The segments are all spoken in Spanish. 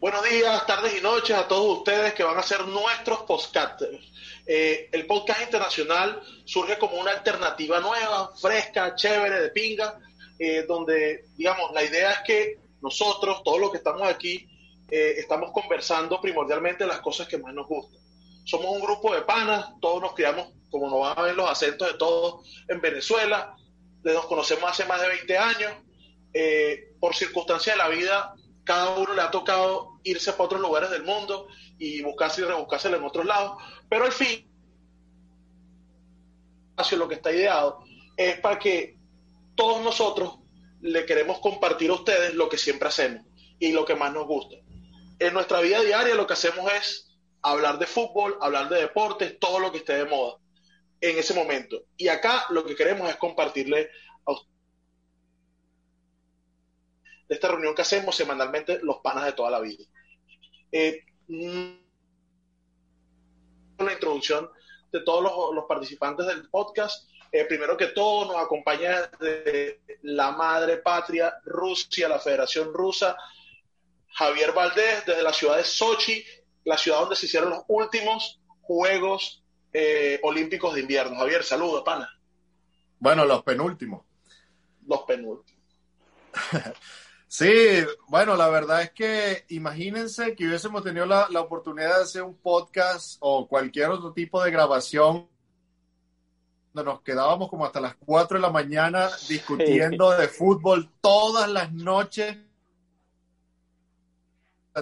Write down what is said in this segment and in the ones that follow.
Buenos días, tardes y noches a todos ustedes que van a ser nuestros podcasters. Eh, el podcast internacional surge como una alternativa nueva, fresca, chévere, de pinga, eh, donde, digamos, la idea es que nosotros, todos los que estamos aquí, eh, estamos conversando primordialmente las cosas que más nos gustan. Somos un grupo de panas, todos nos criamos, como nos van a ver los acentos de todos, en Venezuela, nos conocemos hace más de 20 años, por circunstancias de la vida cada uno le ha tocado irse para otros lugares del mundo y buscarse y rebuscarse en otros lados, pero al fin, lo que está ideado es para que todos nosotros le queremos compartir a ustedes lo que siempre hacemos y lo que más nos gusta. En nuestra vida diaria lo que hacemos es hablar de fútbol, hablar de deportes, todo lo que esté de moda en ese momento. Y acá lo que queremos es compartirle a ustedes de esta reunión que hacemos semanalmente los panas de toda la vida. Eh, mm, la introducción de todos los, participantes del podcast. Eh, primero que todo, nos acompaña de la madre patria Rusia, la Federación Rusa, Javier Valdés, desde la ciudad de Sochi, la ciudad donde se hicieron los últimos Juegos eh, Olímpicos de Invierno. Javier, saludos, pana. Bueno, los penúltimos. Los penúltimos. Sí, bueno, la verdad es que imagínense que hubiésemos tenido la, la, oportunidad de hacer un podcast o cualquier otro tipo de grabación nos quedábamos como hasta las 4 de la mañana discutiendo de fútbol todas las noches.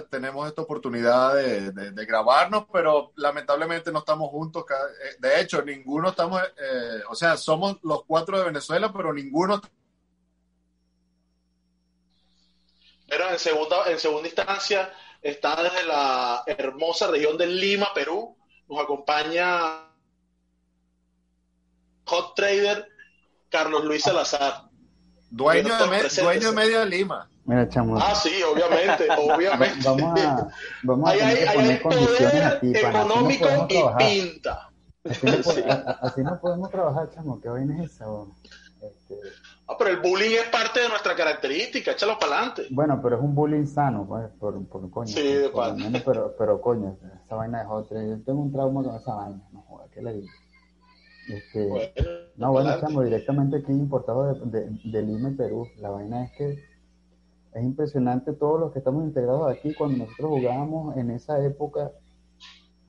Tenemos esta oportunidad de, de, de grabarnos, pero lamentablemente no estamos juntos. De hecho, ninguno estamos, eh, o sea, somos los cuatro de Venezuela, pero ninguno Pero en segunda, en segunda instancia está desde la hermosa región de Lima, Perú. Nos acompaña Hot Trader Carlos Luis Salazar. Dueño de, dueño de Lima. Mira, chamo. Ah, sí, obviamente, obviamente. Vamos a, vamos a hay, hay, hay poder aquí, económico no y pinta. Así no, sí. así no, podemos trabajar, chamo. ¿Qué vaina es esa? Este... Ah, pero el bullying es parte de nuestra característica, échalo para adelante. Bueno, pero es un bullying sano, pues, por, por coño. Sí, de por, menos, pero, pero coño, esa vaina es otra. Yo tengo un trauma con esa vaina, no joda, ¿qué le digo? Este, bueno, no, bueno, chamo, directamente aquí importado de, de, de Lima Perú. La vaina es que es impresionante todos los que estamos integrados aquí cuando nosotros jugábamos en esa época,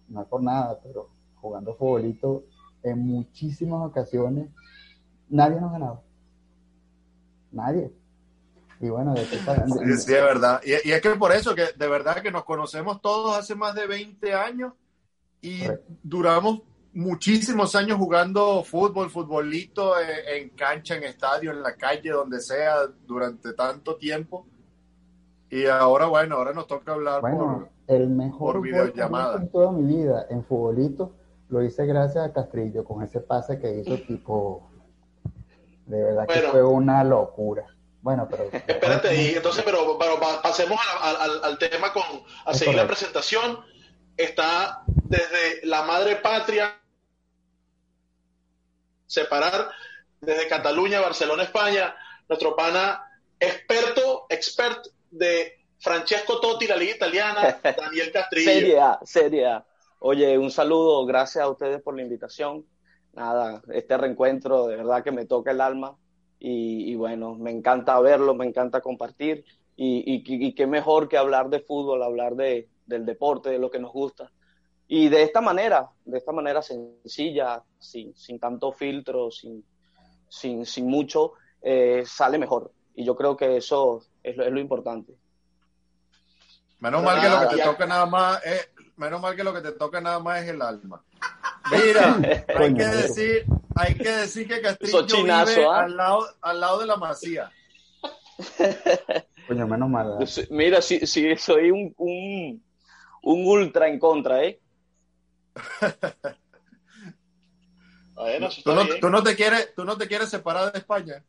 no es por nada, pero jugando futbolito en muchísimas ocasiones, nadie nos ganaba. Nadie. Y bueno, de, sí, sí, es verdad. Y, y, es que por eso, que de verdad que nos conocemos todos hace más de 20 años y Correcto. duramos muchísimos años jugando fútbol, futbolito, en, en, cancha, en estadio, en la calle, donde sea, durante tanto tiempo. Y ahora, bueno, ahora nos toca hablar bueno, por, el mejor por videollamada. En toda mi vida, en futbolito, lo hice gracias a Castrillo, con ese pase que hizo tipo... De verdad bueno, que fue una locura. Bueno, pero... Espérate, y entonces, pero, pero pasemos al, al, al, tema con... A seguir la presentación. Está desde la madre patria separar desde Cataluña, Barcelona, España, nuestro pana experto, expert de Francesco Totti, la liga italiana, Daniel Castrillo. Seria, seria. Oye, un saludo, gracias a ustedes por la invitación. Nada, este reencuentro de verdad que me toca el alma y, y bueno, me encanta verlo, me encanta compartir y, y, y, qué mejor que hablar de fútbol, hablar de, del deporte, de lo que nos gusta. Y de esta manera, de esta manera sencilla, sin, sin tanto filtro, sin, sin, sin mucho, eh, sale mejor. Y yo creo que eso es lo, es lo importante. Menos mal que lo que te toca nada más es, menos mal que lo que te toca nada más es el alma. Mira, hay que decir, hay que decir que Castrillo vive ¿ah? al, lado, al lado de la masía. Coño, menos mal. Mira, si, si soy un, un, un ultra en contra, ¿eh? ¿Tú, no, ¿Tú, no, te quieres, ¿Tú no te quieres separar de España?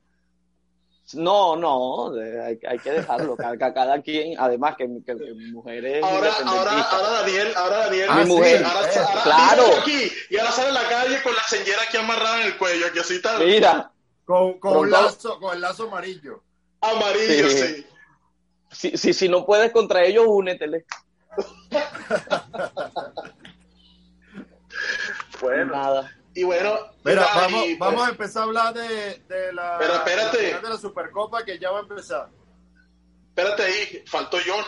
No, no, hay, hay que dejarlo. Cada, cada, quien, además que, que, mi mujer es ahora, ahora, ahora Daniel, ahora Daniel, mi mujer, ahora, eh, claro. Aquí, y ahora sale a la calle con la señora aquí amarrada en el cuello, aquí así está. Mira, con, con, un lazo, con el lazo amarillo. Amarillo, sí. sí. Si, si, si no puedes contra ellos, únetele. Bueno. Nada. Y bueno, Mira, vamos, y, vamos a empezar a hablar de, de la, pero espérate. de la Supercopa que ya va a empezar. Espérate ahí, faltó John.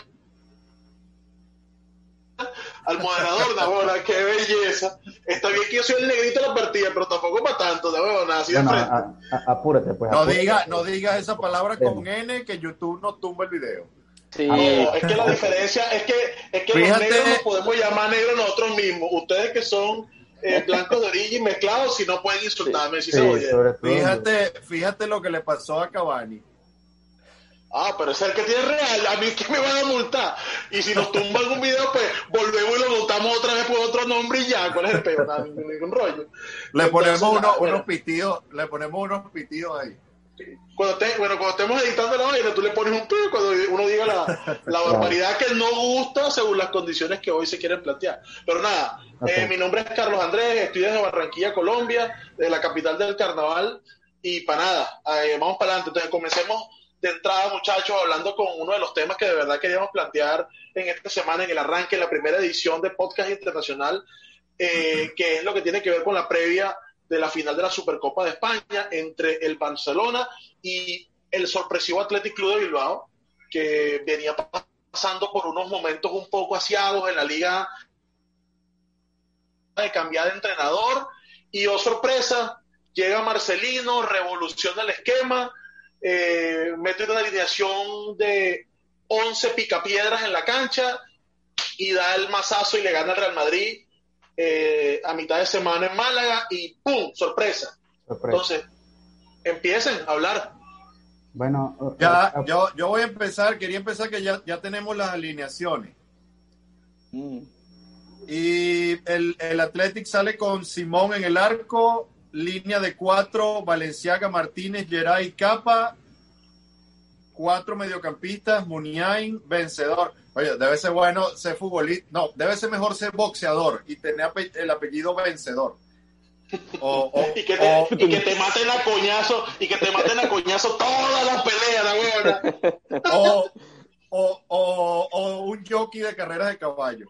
Al moderador, Nabona, qué belleza. Está bien que yo soy el negrito de la partida, pero tampoco para tanto, Nabona, así bueno, de frente. A, a, apúrate, pues. No, apúrate. diga, no digas esa palabra con N que YouTube no tumba el video. Sí. No, es que la diferencia es que, es que Fíjate- los negros nos podemos llamar negros nosotros mismos. Ustedes que son eh, blancos de orilla y mezclados, si no pueden insultarme, si Sí, se todo. Fíjate, fíjate lo que le pasó a Cavani. Ah, pero es el que tiene real. A mí es que me van a multar. Y si nos tumba algún video, pues volvemos y lo multamos otra vez por otro nombre y ya. ¿Cuál es el peor? Nada, ningún, rollo. Le ponemos Entonces, unos, unos pitidos, le ponemos unos pitidos ahí. Cuando, te- bueno, cuando estemos editando la vaina, tú le pones un pie cuando uno diga la, la barbaridad que no gusta según las condiciones que hoy se quieren plantear. Pero nada, eh, mi nombre es Carlos Andrés, estoy desde Barranquilla, Colombia, de la capital del carnaval. Y para nada, eh, vamos para adelante. Entonces, comencemos de entrada, muchachos, hablando con uno de los temas que de verdad queríamos plantear en esta semana, en el arranque, en la primera edición de Podcast Internacional, eh, que es lo que tiene que ver con la previa de la final de la Supercopa de España entre el Barcelona y el sorpresivo Athletic Club de Bilbao, que venía pasando por unos momentos un poco asiados en la liga de cambiar de entrenador. Y oh sorpresa, llega Marcelino, revoluciona el esquema, eh, mete una alineación de 11 picapiedras en la cancha y da el mazazo y le gana al Real Madrid eh, a mitad de semana en Málaga y ¡pum! sorpresa. Sorpresa. Entonces, empiecen a hablar. Bueno, eh, Ya, eh, yo, yo voy a empezar, quería empezar que ya, ya tenemos las alineaciones. Mm. Y el, el Athletic sale con Simón en el arco, línea de cuatro, Valenciaga, Martínez, Geray, Capa, cuatro mediocampistas, Muniain, vencedor. Oye, debe ser bueno ser futbolista, no, debe ser mejor ser boxeador y tener el apellido vencedor. O, o- Y que, te, o- y que te maten a coñazo, y que te maten a coñazo todas las peleas, la huevona. o, o- o- o un jockey de carreras de caballo.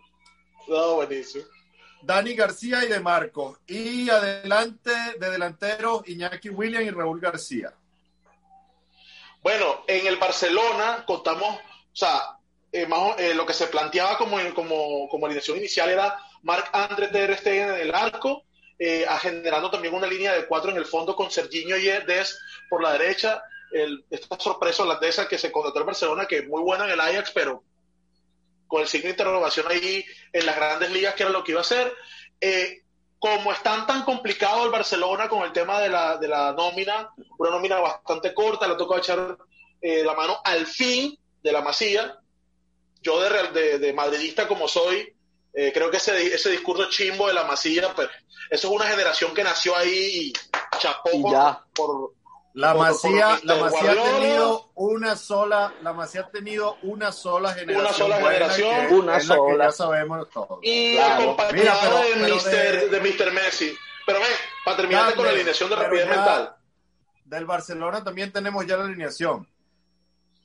No, buenísimo. Dani García y De Marcos. Y adelante de delanteros Iñaki William y Raúl García. Bueno, en el Barcelona contamos, o sea, eh, eh, lo que se planteaba como, como, como alineación inicial era Marc André Ter Stegen en el arco, eh, generando también una línea de cuatro en el fondo con Serginho y Des por la derecha. El, esta sorpresa holandesa que se contrató el Barcelona, que es muy buena en el Ajax, pero con el signo de interrogación ahí en las grandes ligas, que era lo que iba a hacer. Eh, como están tan complicado el Barcelona con el tema de la, de la nómina, una nómina bastante corta, le tocó echar eh, la mano al fin de la masía. Yo de, real- de, de madridista como soy, eh, creo que ese, ese discurso chimbo de la masía, pues eso es una generación que nació ahí y chapó Y por, ya. por- La Por- Masía, por la. Masía ha tenido una sola, la Masía ha tenido una sola generación. sola buena, generación, que una que sola. ya sabemos todos. y Claro. acompañado Mira, pero- de, pero Mr., de- de... Mr. Messi. Pero ven, para terminar con la alineación de rapidez ya- mental. Del Barcelona también tenemos ya la alineación.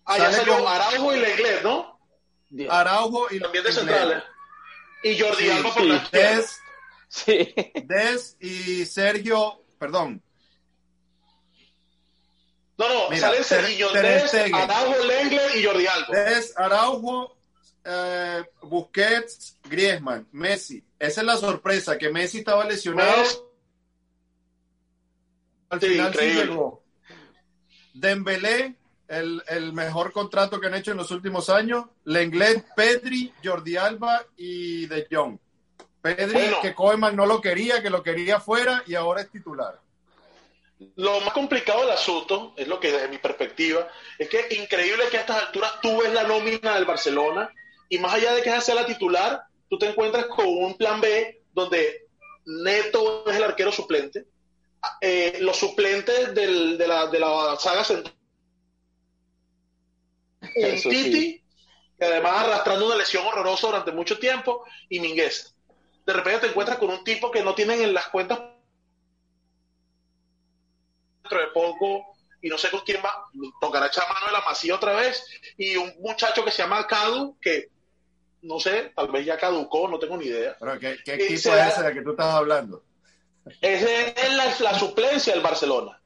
Ah, ya sale salió con- Araujo y la inglés, ¿no? Dios. Araujo y También de centrales. Y Jordi Sí, Alba por sí. la. Des, Sí. Des y Sergio, perdón, No, no, Mira, salen Sergio Ter Des. Araujo, Lenglet y Jordi Alba. Des, Araujo, eh, Busquets, Griezmann, Messi. Esa es la sorpresa, que Messi estaba lesionado. Messi. Al Sí, final sí increíble. llegó. Dembélé, el, el mejor contrato que han hecho en los últimos años. Lenglet, Pedri, Jordi Alba y De Jong. Pedri, que Koeman no lo quería, que lo quería fuera y ahora es titular. Lo más complicado del asunto, es lo que desde mi perspectiva, es que increíble que a estas alturas tú ves la nómina del Barcelona y más allá de que sea la titular, tú te encuentras con un plan B donde Neto es el arquero suplente, eh, los suplentes del, de, la, de la saga central, un Titi, que además arrastrando una lesión horrorosa durante mucho tiempo, y Minguez. De repente te encuentras con un tipo que no tienen en las cuentas dentro de poco y no sé con quién va, tocará echar mano de la masía otra vez, y un muchacho que se llama Cadu, que no sé, tal vez ya caducó, no tengo ni idea. ¿Pero qué, qué equipo es ese de que tú estás hablando? Ese es la, la suplencia del Barcelona.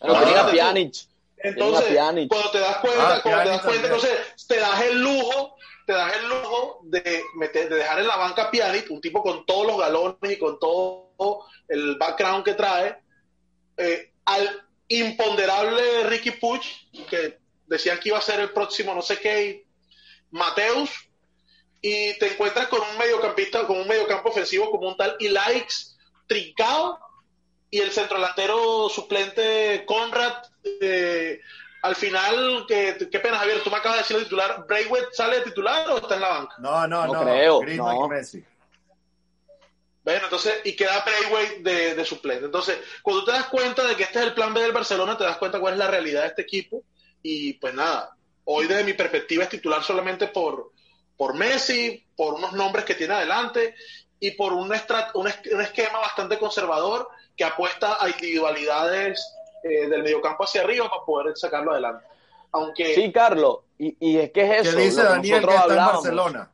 Pero tenía Pjanic. Entonces, cuando te das cuenta, ah, cuando te das cuenta, entonces te das el lujo, te das el lujo de, meter, de dejar en la banca a Pjanic, un tipo con todos los galones y con todo el background que trae, eh, al imponderable Ricky Puch, que decían que iba a ser el próximo no sé qué, Mateus, y te encuentras con un mediocampista, con un mediocampo ofensivo como un tal Likes trincado y el centro delantero suplente Conrad eh, al final, que, qué pena Javier, tú me acabas de decir el titular, ¿Braithwaite sale de titular o está en la banca? No, no, no, creo. no. Messi. Bueno, entonces, y queda Braithwaite de, de suplente. Entonces, cuando te das cuenta de que este es el plan B del Barcelona, te das cuenta cuál es la realidad de este equipo. Y pues nada, hoy desde mi perspectiva es titular solamente por, por Messi, por unos nombres que tiene adelante y por un, un, esquema bastante conservador que apuesta a individualidades eh, del mediocampo hacia arriba para poder sacarlo adelante. Aunque... Sí, Carlos, y, es que es eso. ¿Qué dice Daniel que está en Barcelona?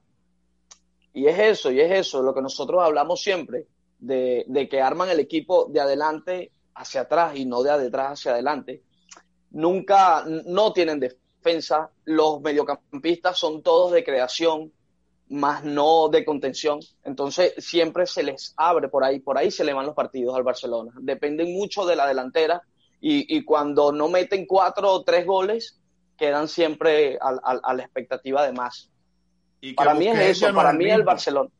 Y es eso, y es eso, lo que nosotros hablamos siempre, de, de que arman el equipo de adelante hacia atrás y no de detrás hacia adelante. Nunca, no tienen defensa, los mediocampistas son todos de creación, más no de contención. Entonces siempre se les abre por ahí, por ahí se le van los partidos al Barcelona. Dependen mucho de la delantera y, cuando no meten cuatro o tres goles, quedan siempre a, la expectativa de más. para mí es eso, para mí el Barcelona.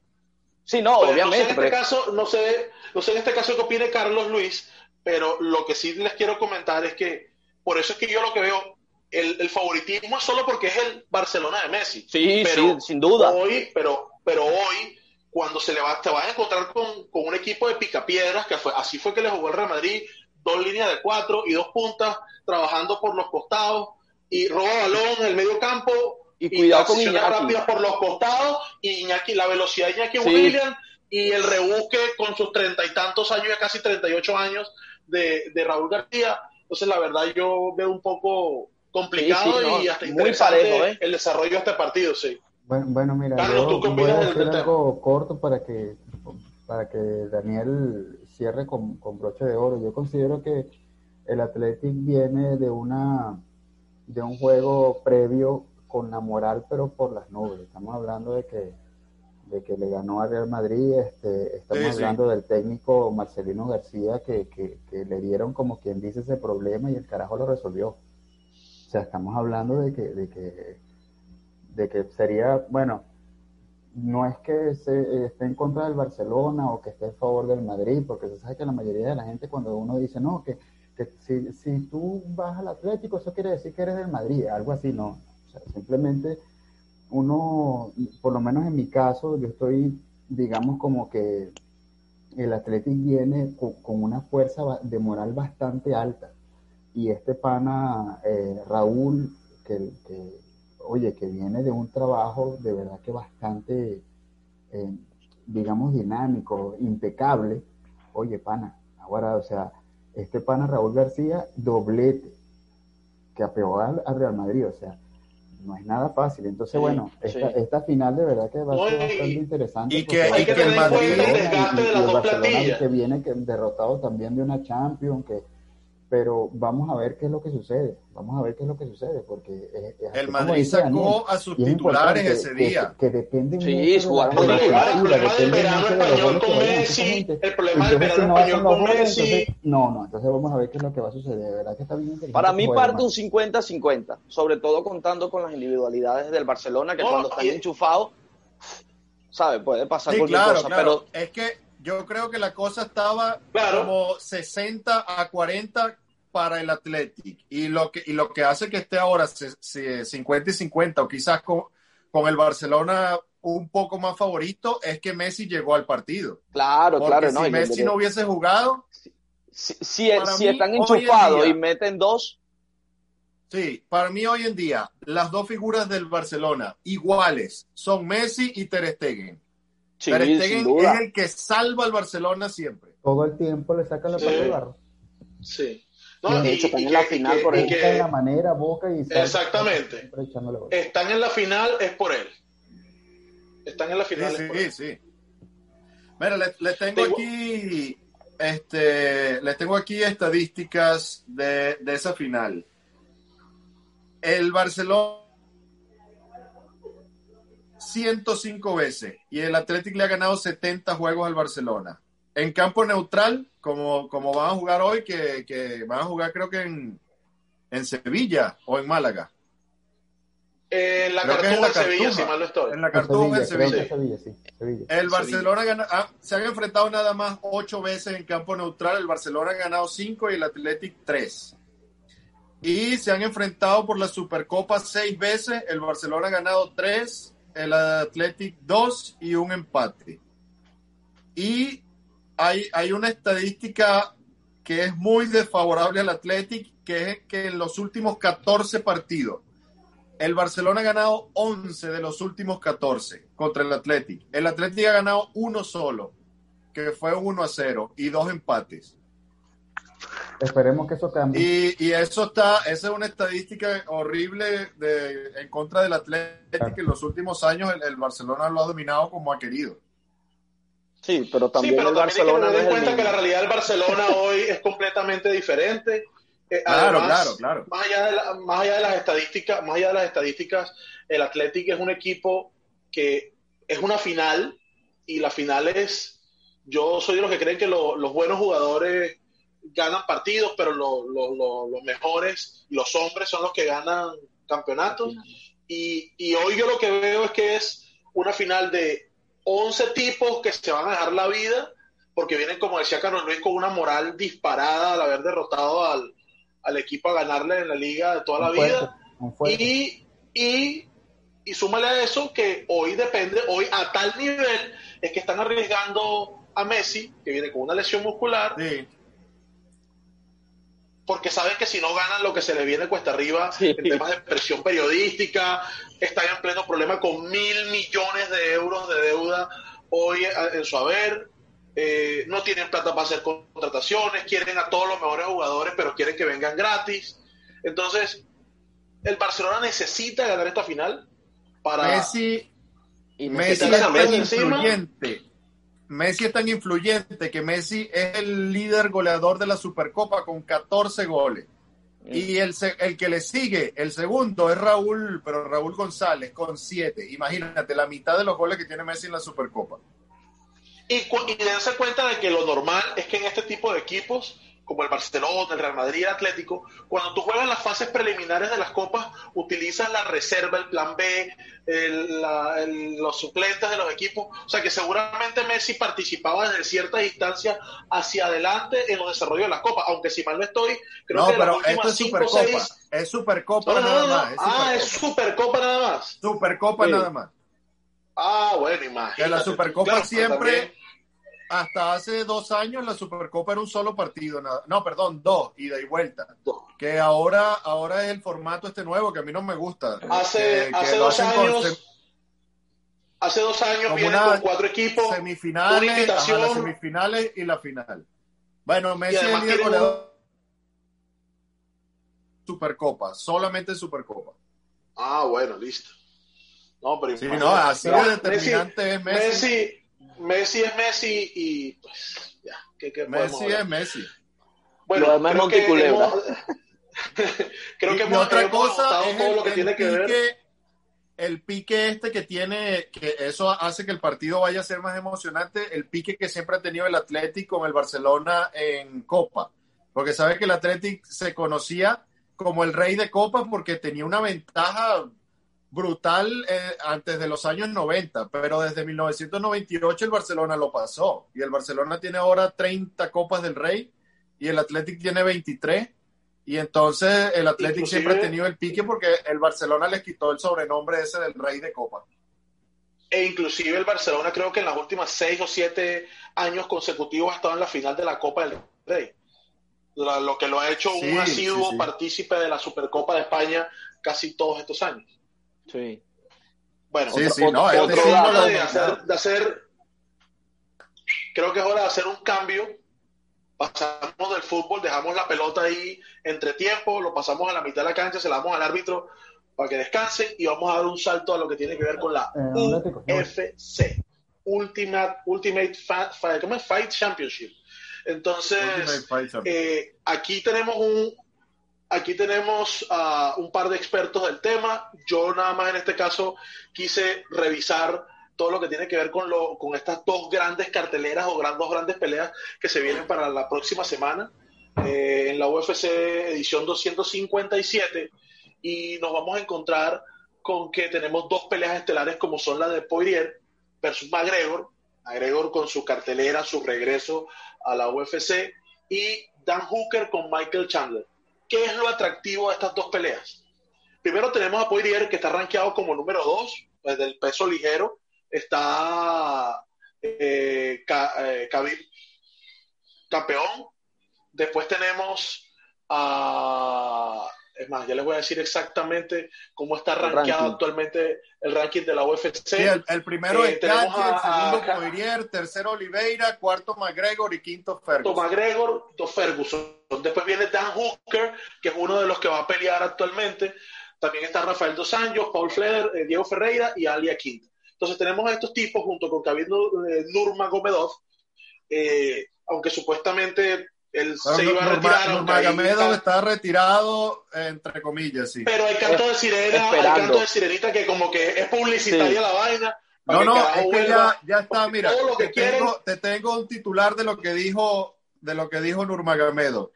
Sí, no, obviamente. No sé en este caso, no sé, no sé en este caso qué opine Carlos Luis, pero lo que sí les quiero comentar es que por eso es que yo lo que veo el, favoritismo es solo porque es el Barcelona de Messi. Sí, sí, sin duda. Hoy, pero, pero hoy, cuando se le va, te vas a encontrar con, un equipo de picapiedras, que fue, así fue que le jugó el Real Madrid, dos líneas de cuatro y dos puntas, trabajando por los costados, y roba balón en el medio campo, y cuidado con Iñaki. rápidas por los costados, y Iñaki, la velocidad de Iñaki Williams, y el rebusque con sus treinta y tantos años, ya casi treinta y ocho años, de, de Raúl García. Entonces, la verdad, yo veo un poco complicado y hasta muy parejo, ¿eh? el desarrollo de este partido, sí. Bueno, bueno mira, yo voy a hacer algo corto para que, para que Daniel cierre con, con, broche de oro. Yo considero que el Athletic viene de una de un juego previo con la moral, pero por las nubes. Estamos hablando de que de que le ganó a Real Madrid, este, estamos hablando del técnico Marcelino García que, que, que, le dieron como quien dice ese problema y el carajo lo resolvió. O sea, estamos hablando de que, de que, de que sería, bueno, no es que se esté en contra del Barcelona o que esté en favor del Madrid, porque se sabe que la mayoría de la gente cuando uno dice, no, que, si, si, tú vas al Atlético, eso quiere decir que eres del Madrid, algo así, no. O sea, simplemente uno, por lo menos en mi caso, yo estoy, digamos, como que el Atlético viene con una fuerza de moral bastante alta y este pana eh, Raúl, que, oye, que viene de un trabajo de verdad que bastante, eh, digamos, dinámico, impecable, oye, pana, ahora, o sea, este pana Raúl García, doblete, que apeó al, Real Madrid, o sea, no es nada fácil. Entonces, bueno, esta, esta, final de verdad que va a ser bastante interesante. Y que, y que el Madrid y, que viene que, derrotado también de una Champions, que pero vamos a ver qué es lo que sucede, vamos a ver qué es lo que sucede, porque el Madrid sacó a sus titulares ese día. Que, depende sí, de la el problema del verano español con Messi, el problema del verano español con Messi. no, no, entonces vamos a ver qué es lo que va a suceder, de verdad que está bien Para mí parte un 50-50, sobre todo contando con las individualidades del Barcelona, que cuando están enchufados ¿sabes? Puede pasar Sí, cualquier claro, cosa, claro. pero Es que yo creo que la cosa estaba Claro. como 60 a 40 para el Athletic. Y lo que, y lo que hace que esté ahora se- se- 50 y 50, o quizás con, con el Barcelona un poco más favorito, es que Messi llegó al partido. claro, Porque claro, si no. Messi yo- no hubiese jugado, si, si- si mí, están en enchufados y meten dos, sí, para mí hoy en día, las dos figuras del Barcelona iguales son Messi y Ter Stegen. Sí, Ter sin Stegen duda. es el que salva al Barcelona siempre. Todo el tiempo le saca la Sí. parte del barro. Sí. De hecho, están en la que- final que- por la manera, y sale Exactamente. están en la final es por él. Están en la Sí, final es por él. sí, sí. Mira, les, Tengo- aquí, este, les tengo aquí estadísticas de, de esa final. El Barcelona 105 veces y el Athletic le ha ganado 70 juegos al Barcelona. En campo neutral, como, como van a jugar hoy, que, que van a jugar creo que en, en Sevilla o en Málaga. En la Creo Cartuja la en Sevilla, si mal no estoy. En la Cartuja, en Sevilla, sí. Sevilla. El Barcelona gana- ah, se han enfrentado nada más ocho veces en campo neutral. El Barcelona ha ganado cinco y el Athletic tres. Y se han enfrentado por la Supercopa seis veces. El Barcelona ha ganado tres, el Athletic dos y un empate. Y hay, hay una estadística que es muy desfavorable al Athletic, que es que en los últimos 14 partidos, el Barcelona ha ganado 11 de los últimos 14 contra el Athletic. El Athletic ha ganado uno solo, que fue 1 a 0 y dos empates. Esperemos que eso cambie. Y, y eso está, esa es una estadística horrible de, en contra del Athletic. En los últimos años el, el Barcelona lo ha dominado como ha querido. Sí, pero Sí, también pero el también hay que Barcelona tener en el cuenta que la realidad del Barcelona hoy es completamente diferente. Eh, Claro, además, claro, claro. Más allá, de la- más allá de las estadísticas, más allá de las estadísticas, el Athletic es un equipo que es una final y la final es, yo soy de los que creen que lo- los buenos jugadores ganan partidos, pero lo- lo- lo- los mejores los hombres son los que ganan campeonatos. Y, y hoy yo lo que veo es que es una final de 11 tipos que se van a dejar la vida, porque vienen, como decía Carlos Luis, con una moral disparada al haber derrotado al, al equipo a ganarle en la liga de toda la fuerte, vida. Y, y, y súmale a eso que hoy depende, hoy a tal nivel es que están arriesgando a Messi, que viene con una lesión muscular, Sí. Porque saben que si no ganan lo que se les viene cuesta arriba Sí. en temas de presión periodística, están en pleno problema con mil millones de euros de deuda hoy a- en su haber, eh, no tienen plata para hacer contrataciones, quieren a todos los mejores jugadores, pero quieren que vengan gratis. Entonces, el Barcelona necesita ganar esta final para... Messi, Y Messi necesita es influyente. Messi es tan influyente que Messi es el líder goleador de la Supercopa con 14 goles. Y el, el que le sigue, el segundo, es Raúl, pero Raúl González con 7. Imagínate, la mitad de los goles que tiene Messi en la Supercopa. Y, cu- y dense cuenta de que lo normal es que en este tipo de equipos, como el Barcelona, el Real Madrid, el Atlético, cuando tú juegas las fases preliminares de las copas, utilizas la reserva, el plan B, el- la- el- los suplentes de los equipos. O sea que seguramente Messi participaba desde cierta distancia hacia adelante en los desarrollos de las copas, aunque si mal no estoy, creo no, que las pero últimas esto es cinco Supercopa. seis- Es Supercopa No, nada no, más. Es Ah, es Supercopa, nada más. Supercopa Sí. nada más. Ah, bueno, imagínate. Que la Supercopa Claro, siempre, hasta hace dos años, la Supercopa era un solo partido. nada- No, perdón, dos, ida y vuelta. Que ahora, ahora es el formato este nuevo que a mí no me gusta. Hace, Que- dos con años, sem- hace dos años vienen una con cuatro equipos, una semifinales, ajá, invitación. las semifinales y la final. Bueno, Messi es el líder goleador. Supercopa, solamente Supercopa. Ah, bueno, listo. No, pero Sí, no, así de determinante es Messi. Messi, Messi es Messi y pues ya, ¿qué, qué Messi es Messi. Bueno, Lo demás creo que hemos, creo que hemos, otra hemos cosa es todo el, lo que tiene que pique, ver. el pique este que tiene, que eso hace que el partido vaya a ser más emocionante, el pique que siempre ha tenido el Atlético con el Barcelona en Copa, porque sabe que el Atlético se conocía como el rey de Copa porque tenía una ventaja brutal eh, antes de los años 90, pero desde 1998 el Barcelona lo pasó y el Barcelona tiene ahora 30 Copas del Rey y el Athletic tiene 23 y entonces el Athletic siempre ha tenido el pique porque el Barcelona les quitó el sobrenombre ese del Rey de Copa. E inclusive el Barcelona creo que en las últimas seis o siete años consecutivos ha estado en la final de la Copa del Rey. Lo que lo ha hecho un asiduo partícipe de la Supercopa de España casi todos estos años. Sí. Bueno, otro, de, hacer, creo que es hora de hacer un cambio. Pasamos del fútbol, dejamos la pelota ahí entre tiempo, lo pasamos a la mitad de la cancha, se la damos al árbitro para que descanse y vamos a dar un salto a lo que tiene que ver con la eh, UFC, Ultimate, Ultimate Fight, Championship. Entonces, eh, aquí tenemos un, aquí tenemos a un par de expertos del tema. Yo nada más en este caso quise revisar todo lo que tiene que ver con, lo, con estas dos grandes carteleras o dos grandes peleas que se vienen para la próxima semana eh, en la UFC edición 257 y nos vamos a encontrar con que tenemos dos peleas estelares como son la de Poirier versus McGregor, McGregor con su cartelera, su regreso a la UFC y Dan Hooker con Michael Chandler. ¿Qué es lo atractivo de estas dos peleas? Primero tenemos a Poirier, que está rankeado como número 2, pues del peso ligero. Está eh, eh campeón. Después tenemos a es más, ya les voy a decir exactamente cómo está rankeado actualmente el ranking de la UFC. Sí, el, primero eh, es Cage, el segundo Poirier, tercero Oliveira, cuarto McGregor y quinto Ferguson. McGregor, Ferguson. Después viene Dan Hooker, que es uno de los que va a pelear actualmente. También está Rafael Dos Anjos, Paul Fleder, eh, Diego Ferreira y Alia Quinta. Entonces tenemos a estos tipos junto con Khabib eh, Nurmagomedov, aunque supuestamente él se iba a retirar. está retirado, entre comillas, sí. Pero el canto de sirena, el canto de sirenita que como que es publicitaria la vaina. No, no, es que ya, ya está, mira, te, tengo, te, tengo, un titular de lo que dijo, de lo que dijo Nurmagomedov.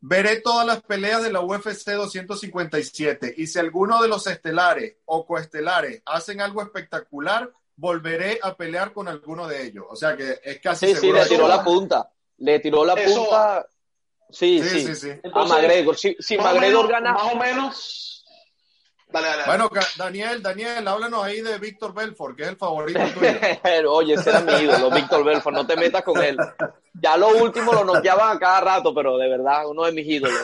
Veré todas las peleas de la UFC 257 y si alguno de los estelares o coestelares hacen algo espectacular, volveré a pelear con alguno de ellos. O sea que es casi sí, seguro. Sí, le tiró la punta le tiró la punta. Sí, sí, sí. a McGregor. Si, si McGregor gana. Más o menos. Dale, dale, Bueno, Daniel, Daniel, háblanos ahí de Víctor Belfort, que es el favorito tuyo. Oye, ese era mi ídolo, Víctor Belfort, no te metas con él. Ya lo último lo noqueaban a cada rato, pero de verdad, uno de mis ídolos.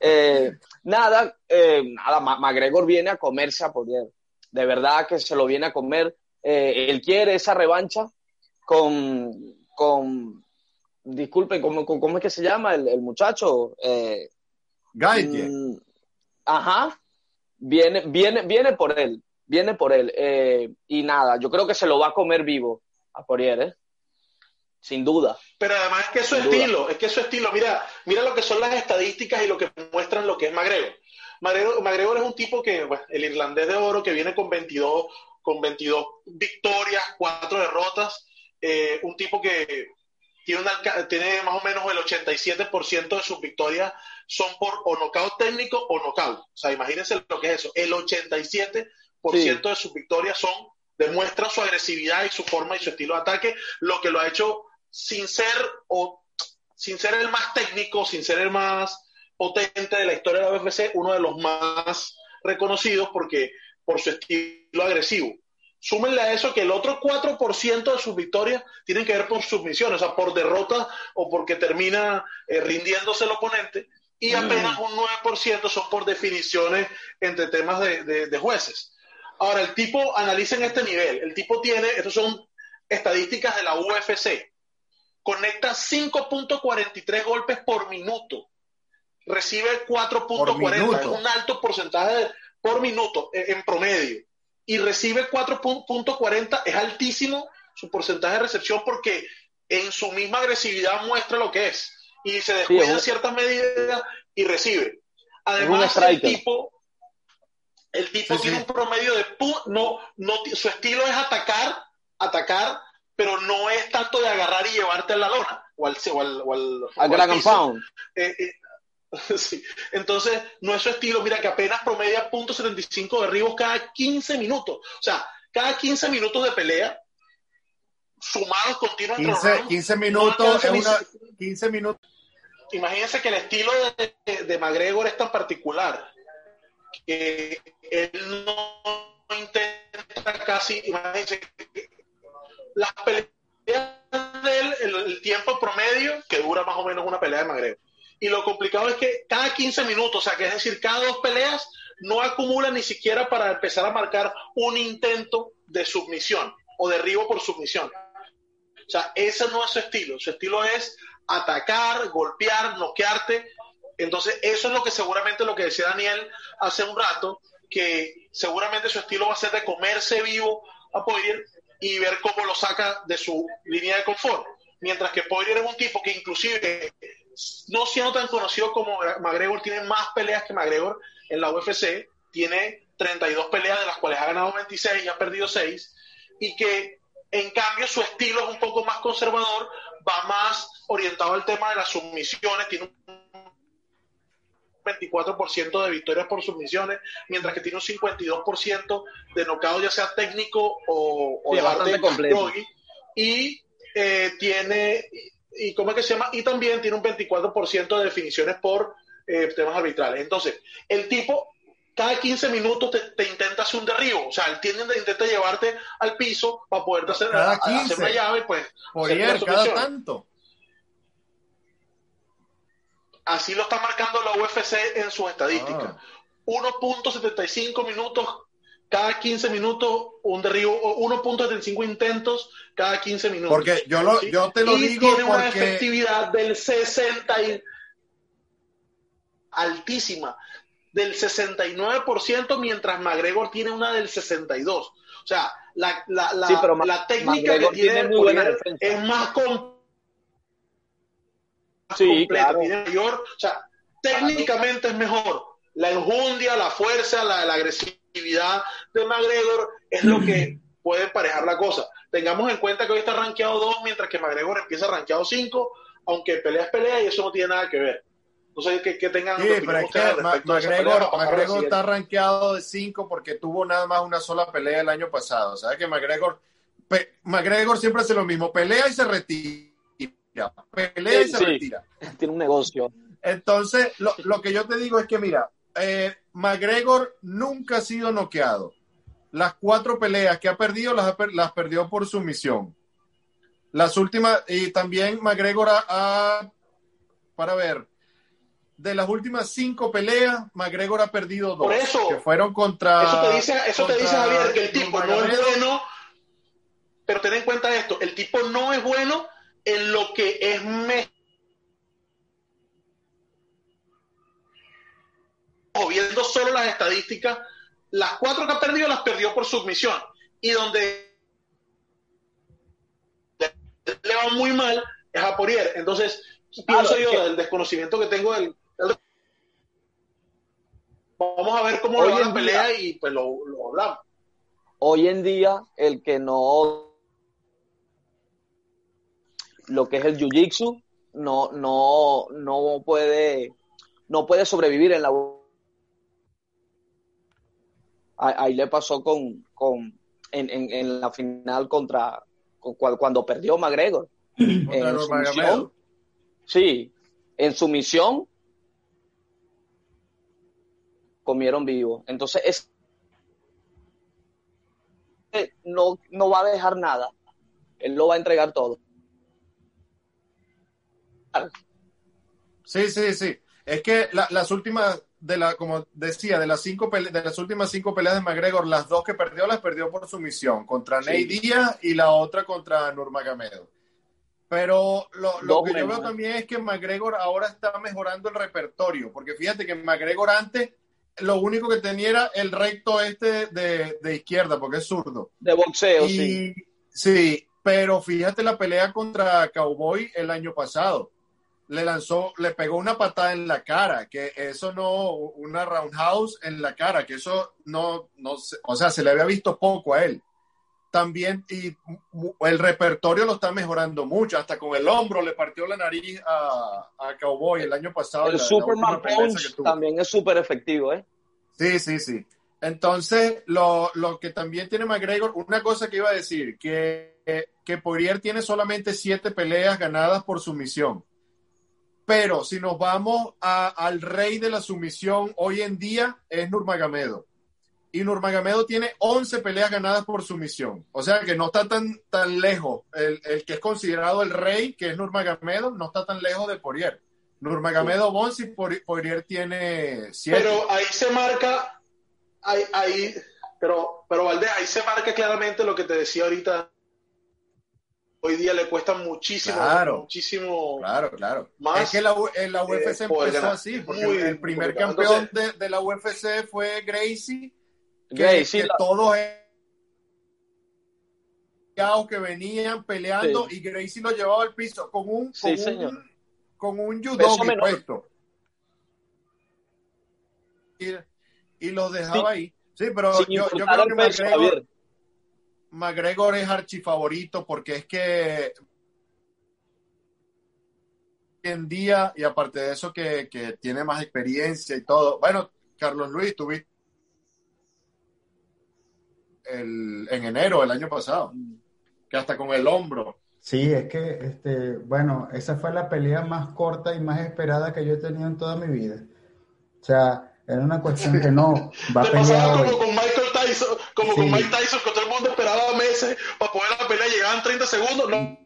Eh, nada, eh, nada, McGregor viene a comerse a Poirier. De verdad que se lo viene a comer. Eh, él quiere esa revancha con, con disculpen, ¿cómo, ¿cómo, es que se llama el, muchacho? Eh, mm, ajá, viene, viene, viene por él, viene por él. Eh, y nada, yo creo que se lo va a comer vivo a Poirier, ¿eh? Sin duda. Pero además es que es su estilo, es que es su estilo. Mira, mira lo que son las estadísticas y lo que muestran lo que es McGregor. McGregor, es un tipo que, bueno, el irlandés de oro que viene con 22, con 22 victorias, 4 derrotas, eh, un tipo que tiene, tiene más o menos el 87% de sus victorias son por o nocaut técnico o nocaut. O sea, imagínense lo que es eso. El 87% de sus victorias son, demuestran su agresividad y su forma y su estilo de ataque, lo que lo ha hecho sin ser, o, sin ser el más técnico, sin ser el más potente de la historia de la UFC, uno de los más reconocidos porque por su estilo agresivo súmenle a eso que el otro 4% de sus victorias tienen que ver por submisión, o sea, por derrota o porque termina eh, rindiéndose el oponente, y apenas un 9% son por definiciones entre temas de, jueces. Ahora, el tipo, analicen este nivel, el tipo tiene, estas son estadísticas de la UFC, conecta 5.43 golpes por minuto, recibe 4.40, es un alto porcentaje por minuto eh, en promedio y recibe 4.40, es altísimo su porcentaje de recepción porque en su misma agresividad muestra lo que es y se descuida en ciertas medidas y recibe. Además, el tipo, el tipo tiene un promedio de no, no, su estilo es atacar, atacar, pero no es tanto de agarrar y llevarte a la lona o al, o al, al, al, eh, eh, sí. Entonces, no es su estilo. Mira que apenas promedia .75 derribos cada 15 minutos. O sea, cada 15 minutos de pelea, sumados continuos 15, 15 minutos, 15 minutos. Imagínense que el estilo de, de McGregor es tan particular que él no intenta casi, imagínense, las peleas de él, el, tiempo promedio que dura más o menos una pelea de McGregor. Y lo complicado es que cada 15 minutos, o sea, que es decir, cada dos peleas, no acumula ni siquiera para empezar a marcar un intento de submisión o derribo por submisión. O sea, ese no es su estilo. Su estilo es atacar, golpear, noquearte. Entonces, eso es lo que seguramente lo que decía Daniel hace un rato, que seguramente su estilo va a ser de comerse vivo a Poirier y ver cómo lo saca de su línea de confort. Mientras que Poirier es un tipo que inclusive, no siendo tan conocido como McGregor, tiene más peleas que McGregor en la UFC, tiene 32 peleas de las cuales ha ganado 26 y ha perdido 6, y que en cambio su estilo es un poco más conservador, va más orientado al tema de las submisiones, tiene un 24% de victorias por submisiones, mientras que tiene un 52% de nocao, ya sea técnico o, o de arte completo. Y eh, tiene, y ¿cómo es que se llama? Y también tiene un 24% de definiciones por eh, temas arbitrales. Entonces, el tipo cada 15 minutos te, intenta hacer un derribo. O sea, él tiende, intenta llevarte al piso para poder hacer, hacer una llave, pues. cada tanto. Así lo está marcando la UFC en sus estadísticas. 1.75 ah. minutos cada 15 minutos, un derribo, 1.75 intentos cada 15 minutos. Porque yo, lo, yo te lo y digo tiene una efectividad del 60 y altísima, del 69%, mientras McGregor tiene una del 62%. O sea, la, la, la, la técnica que tiene, tiene es más completa sí, claro. mayor, o sea, técnicamente es mejor. La enjundia, la fuerza, la, agresividad de McGregor es lo que puede emparejar la cosa. Tengamos en cuenta que hoy está rankeado 2, mientras que McGregor empieza rankeado 5, aunque pelea es pelea y eso no tiene nada que ver. No sé que, tengan. Sí, pero es que McGregor, McGregor está rankeado de 5 porque tuvo nada más una sola pelea el año pasado. ¿Sabes que McGregor, McGregor siempre hace lo mismo? Pelea y se retira pelea y se retira. Tiene un negocio. Entonces, lo, que yo te digo es que, mira, eh, McGregor nunca ha sido noqueado. Las cuatro peleas que ha perdido las, las perdió por sumisión. Las últimas, y también McGregor ha, para ver, de las últimas cinco peleas, McGregor ha perdido dos. Por eso. Que fueron contra. Eso te dice, eso te dice Javier, que el tipo no es bueno. Pero ten en cuenta esto: el tipo no es bueno en lo que es mejor. O viendo solo las estadísticas, las cuatro que ha perdido las perdió por submisión. Y donde le va muy mal es a Porier. Entonces, pienso yo del desconocimiento que tengo del, Vamos a ver cómo lo va la pelea y pues lo hablamos. Hoy en día, el que no lo que es el jiu-jitsu no, no, no puede no puede sobrevivir en la ahí le pasó con, con en, en, la final contra cuando perdió McGregor. En su misión, sí en su misión comieron vivo. Entonces es no, no va a dejar nada. Él lo va a entregar todo. Sí, sí, sí. Es que las últimas, de la, como decía, de las cinco de las últimas cinco peleas de McGregor, las dos que perdió las perdió por sumisión, contra Ney Díaz y la otra contra Nurmagomedov. Pero lo, que yo veo también es que McGregor ahora está mejorando el repertorio, porque fíjate que McGregor antes lo único que tenía era el recto este de, de izquierda, porque es zurdo. De boxeo, sí. Sí, pero fíjate la pelea contra Cowboy el año pasado le lanzó, le pegó una patada en la cara, que eso no, una roundhouse en la cara, que eso no, no, o sea, se le había visto poco a él. también, y el repertorio lo está mejorando mucho, hasta con el hombro le partió la nariz a, a Cowboy el año pasado. El Superman Punch también es súper efectivo, ¿eh? Sí, sí, sí. Entonces, lo, lo, que también tiene McGregor, una cosa que iba a decir, que, que Poirier tiene solamente siete peleas ganadas por sumisión. Pero si nos vamos al rey de la sumisión hoy en día, es Nurmagomedov y Nurmagomedov tiene 11 peleas ganadas por sumisión. O sea que no está tan, tan lejos. El, que es considerado el rey, que es Nurmagomedov, no está tan lejos de Poirier. Nurmagomedov 11 y Poirier tiene 7. Pero ahí se marca, ahí, ahí, pero, pero Valdés, ahí se marca claramente lo que te decía ahorita. Hoy día le cuesta muchísimo, claro, muchísimo. Claro, claro. Más, es que la, en la UFC eh, empezó así, porque el primer campeón de, de la UFC fue Gracie que, que todos que venían peleando y Gracie lo llevaba al piso con un, con un, con un judo puesto. Y, y lo dejaba ahí. Sí, pero yo, yo, creo que McGregor, McGregor es archifavorito porque es que en día, y aparte de eso que, que tiene más experiencia y todo. Bueno, Carlos Luis, tuviste el, en enero del año pasado, que hasta con el hombro. Sí, es que, este, bueno, esa fue la pelea más corta y más esperada que yo he tenido en toda mi vida. O sea, era una cuestión que no va a pelear. como con Michael Tyson, como con Mike Tyson, que todo el mundo esperaba meses para poder la pelea, llegaban 30 segundos, no.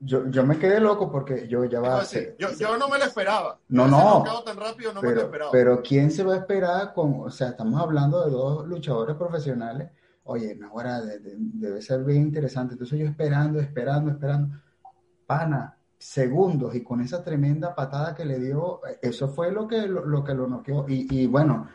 Yo, yo me quedé loco porque yo ya va a yo, yo, no me lo esperaba. No, no. Tan rápido, no pero, me lo pero ¿quién se va a esperar con, o sea, estamos hablando de dos luchadores profesionales oye, ahora debe ser bien interesante. Entonces yo esperando, esperando, esperando. Pana, segundos y con esa tremenda patada que le dio, eso fue lo que lo, que lo noqueó. Y, bueno,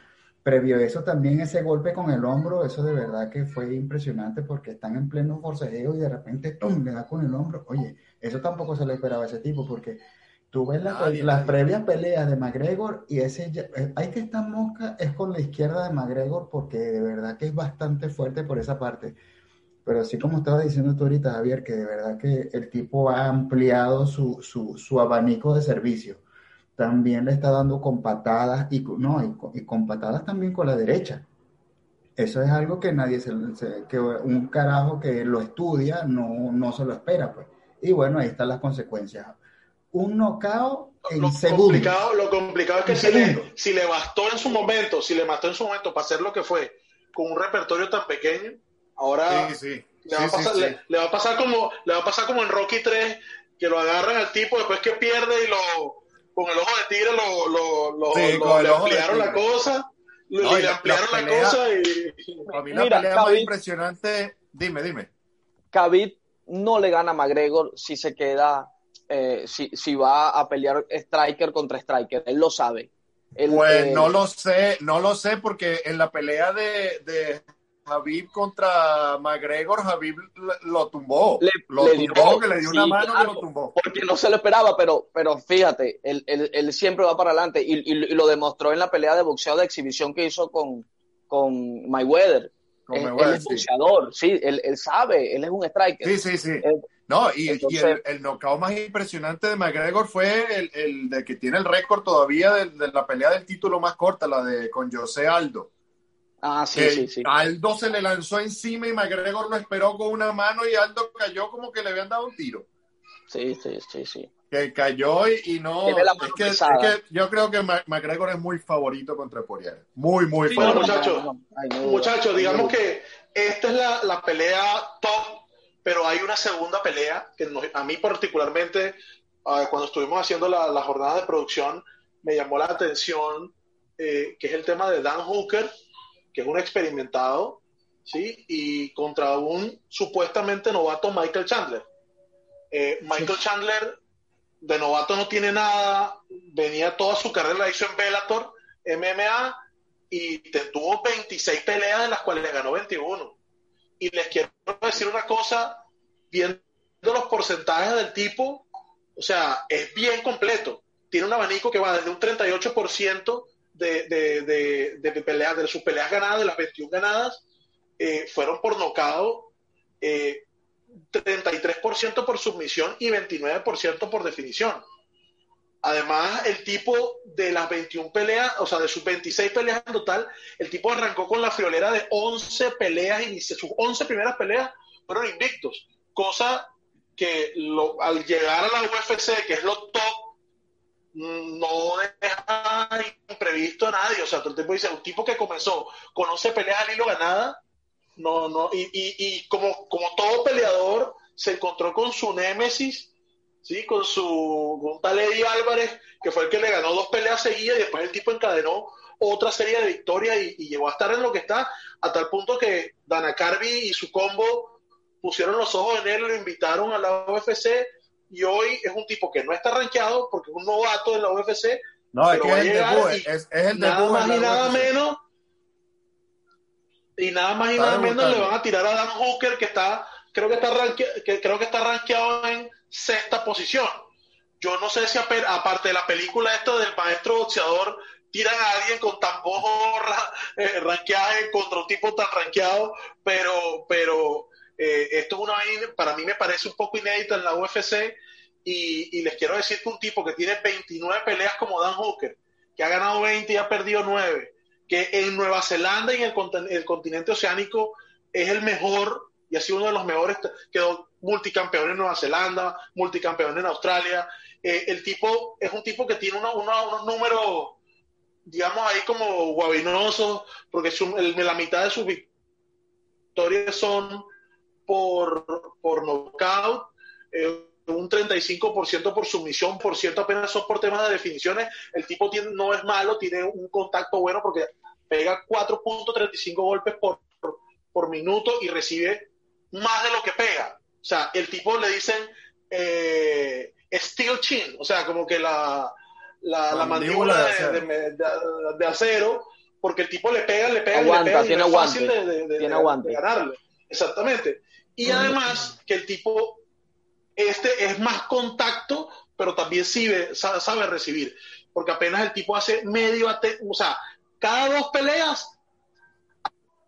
previo a eso también ese golpe con el hombro, eso de verdad que fue impresionante porque están en pleno forcejeo y de repente ¡tum! le da con el hombro. Oye, eso tampoco se le esperaba a ese tipo porque Tú ves las previas peleas de McGregor y ese eh, hay que estar mosca es con la izquierda de McGregor porque de verdad que es bastante fuerte por esa parte. Pero así como estaba diciendo tú ahorita, Javier, que de verdad que el tipo ha ampliado su, su, su abanico de servicio. También le está dando con patadas y, no, y, con, patadas también con la derecha. Eso es algo que nadie se, que un carajo que lo estudia no, no se lo espera, pues. Y bueno, ahí están las consecuencias. Un knockout en lo Complicado, lo complicado es que si le, si le, bastó en su momento, si le bastó en su momento para hacer lo que fue con un repertorio tan pequeño, ahora Le, va a pasar, le, va a pasar como le va a pasar como en Rocky 3 que lo agarran al tipo después que pierde y lo con el ojo de tigre lo, lo, lo, le ampliaron la cosa le, ampliaron la, cosa y a mí la pelea más impresionante dime dime Khabib no le gana a McGregor si se queda eh, si, si, va a pelear striker contra striker. Él lo sabe. pues no lo sé, no lo sé porque en la pelea de, de Javib contra McGregor, Javib lo tumbó. Le, lo tumbó, que le dio una mano que lo tumbó. Porque no se lo esperaba, pero, pero fíjate, él, él, siempre va para adelante y, y, lo demostró en la pelea de boxeo de exhibición que hizo con, con Mayweather. Con él, es boxeador, sí, él, él, sabe, él es un striker. Sí, sí, sí. No, y, el, el knockout más impresionante de McGregor fue el, el de que tiene el récord todavía de, la pelea del título más corta, la de con José Aldo. Ah, sí, sí, sí. Aldo se le lanzó encima y McGregor lo esperó con una mano y Aldo cayó como que le habían dado un tiro. Sí, sí, sí, sí. Que cayó y, no. Es que, es que, yo creo que McGregor es muy favorito contra Poirier. Muy, muy favorito. muchachos, muchachos, digamos que esta es la, la pelea top pero hay una segunda pelea que a mí particularmente, cuando estuvimos haciendo la, jornada de producción, me llamó la atención, eh, que es el tema de Dan Hooker, que es un experimentado, ¿sí? Y contra un supuestamente novato Michael Chandler. Eh, Michael Chandler de novato no tiene nada, venía toda su carrera, la hizo en Bellator, MMA, y tuvo 26 peleas, de las cuales le ganó 21 y les quiero decir una cosa, viendo los porcentajes del tipo, o sea, es bien completo. Tiene un abanico que va desde un 38% de, de, de, de, peleas, de sus peleas ganadas, de las 21 ganadas, eh, fueron por nocao eh, 33% por submisión y 29% por definición. Además, el tipo de las 21 peleas, o sea, de sus 26 peleas en total, el tipo arrancó con la friolera de 11 peleas y sus 11 primeras peleas fueron invictos, cosa que lo, al llegar a la UFC, que es lo top, no deja imprevisto a nadie. O sea, todo el tiempo dice, un tipo que comenzó con 11 peleas al hilo ganada, no, no, y, y, y como, como todo peleador, se encontró con su némesis ¿sí? Con su con tal Eddie Álvarez, que fue el que le ganó dos peleas seguidas y después el tipo encadenó otra serie de victorias y, llegó a estar en lo que está, a tal punto que Dana Carby y su combo pusieron los ojos en él, lo invitaron a la UFC y hoy es un tipo que no está rankeado porque es un novato en la UFC. No, es que es el, debut, es, el nada más y nada menos y nada más y nada menos le van a tirar a Dan Hooker que está creo que está que creo que está rankeado en sexta posición. Yo no sé si aparte de la película esto del maestro boxeador, tiran a alguien con tan bajo eh, ranqueaje contra un tipo tan ranqueado, pero, pero eh, esto es una para mí me parece un poco inédito en la UFC y, les quiero decir que un tipo que tiene 29 peleas como Dan Hooker, que ha ganado 20 y ha perdido 9, que en Nueva Zelanda y en el, el continente oceánico es el mejor y ha sido uno de los mejores, quedó multicampeón en Nueva Zelanda, multicampeón en Australia. Eh, el tipo es un tipo que tiene unos números, digamos, ahí como guabinosos, porque la mitad de sus victorias son por, por knockout, eh, un 35% por sumisión, por ciento apenas son por temas de definiciones. El tipo tiene, no es malo, tiene un contacto bueno porque pega 4.35 golpes por, por minuto y recibe más de lo que pega. O sea, el tipo le dicen eh, steel chin, o sea, como que la, la, mandíbula, de, acero. porque el tipo le pega, le pega, le pega tiene y es fácil de, ganarle. Exactamente. Y además que el tipo este es más contacto, pero también sabe, sabe recibir, porque apenas el tipo hace medio, o sea, cada dos peleas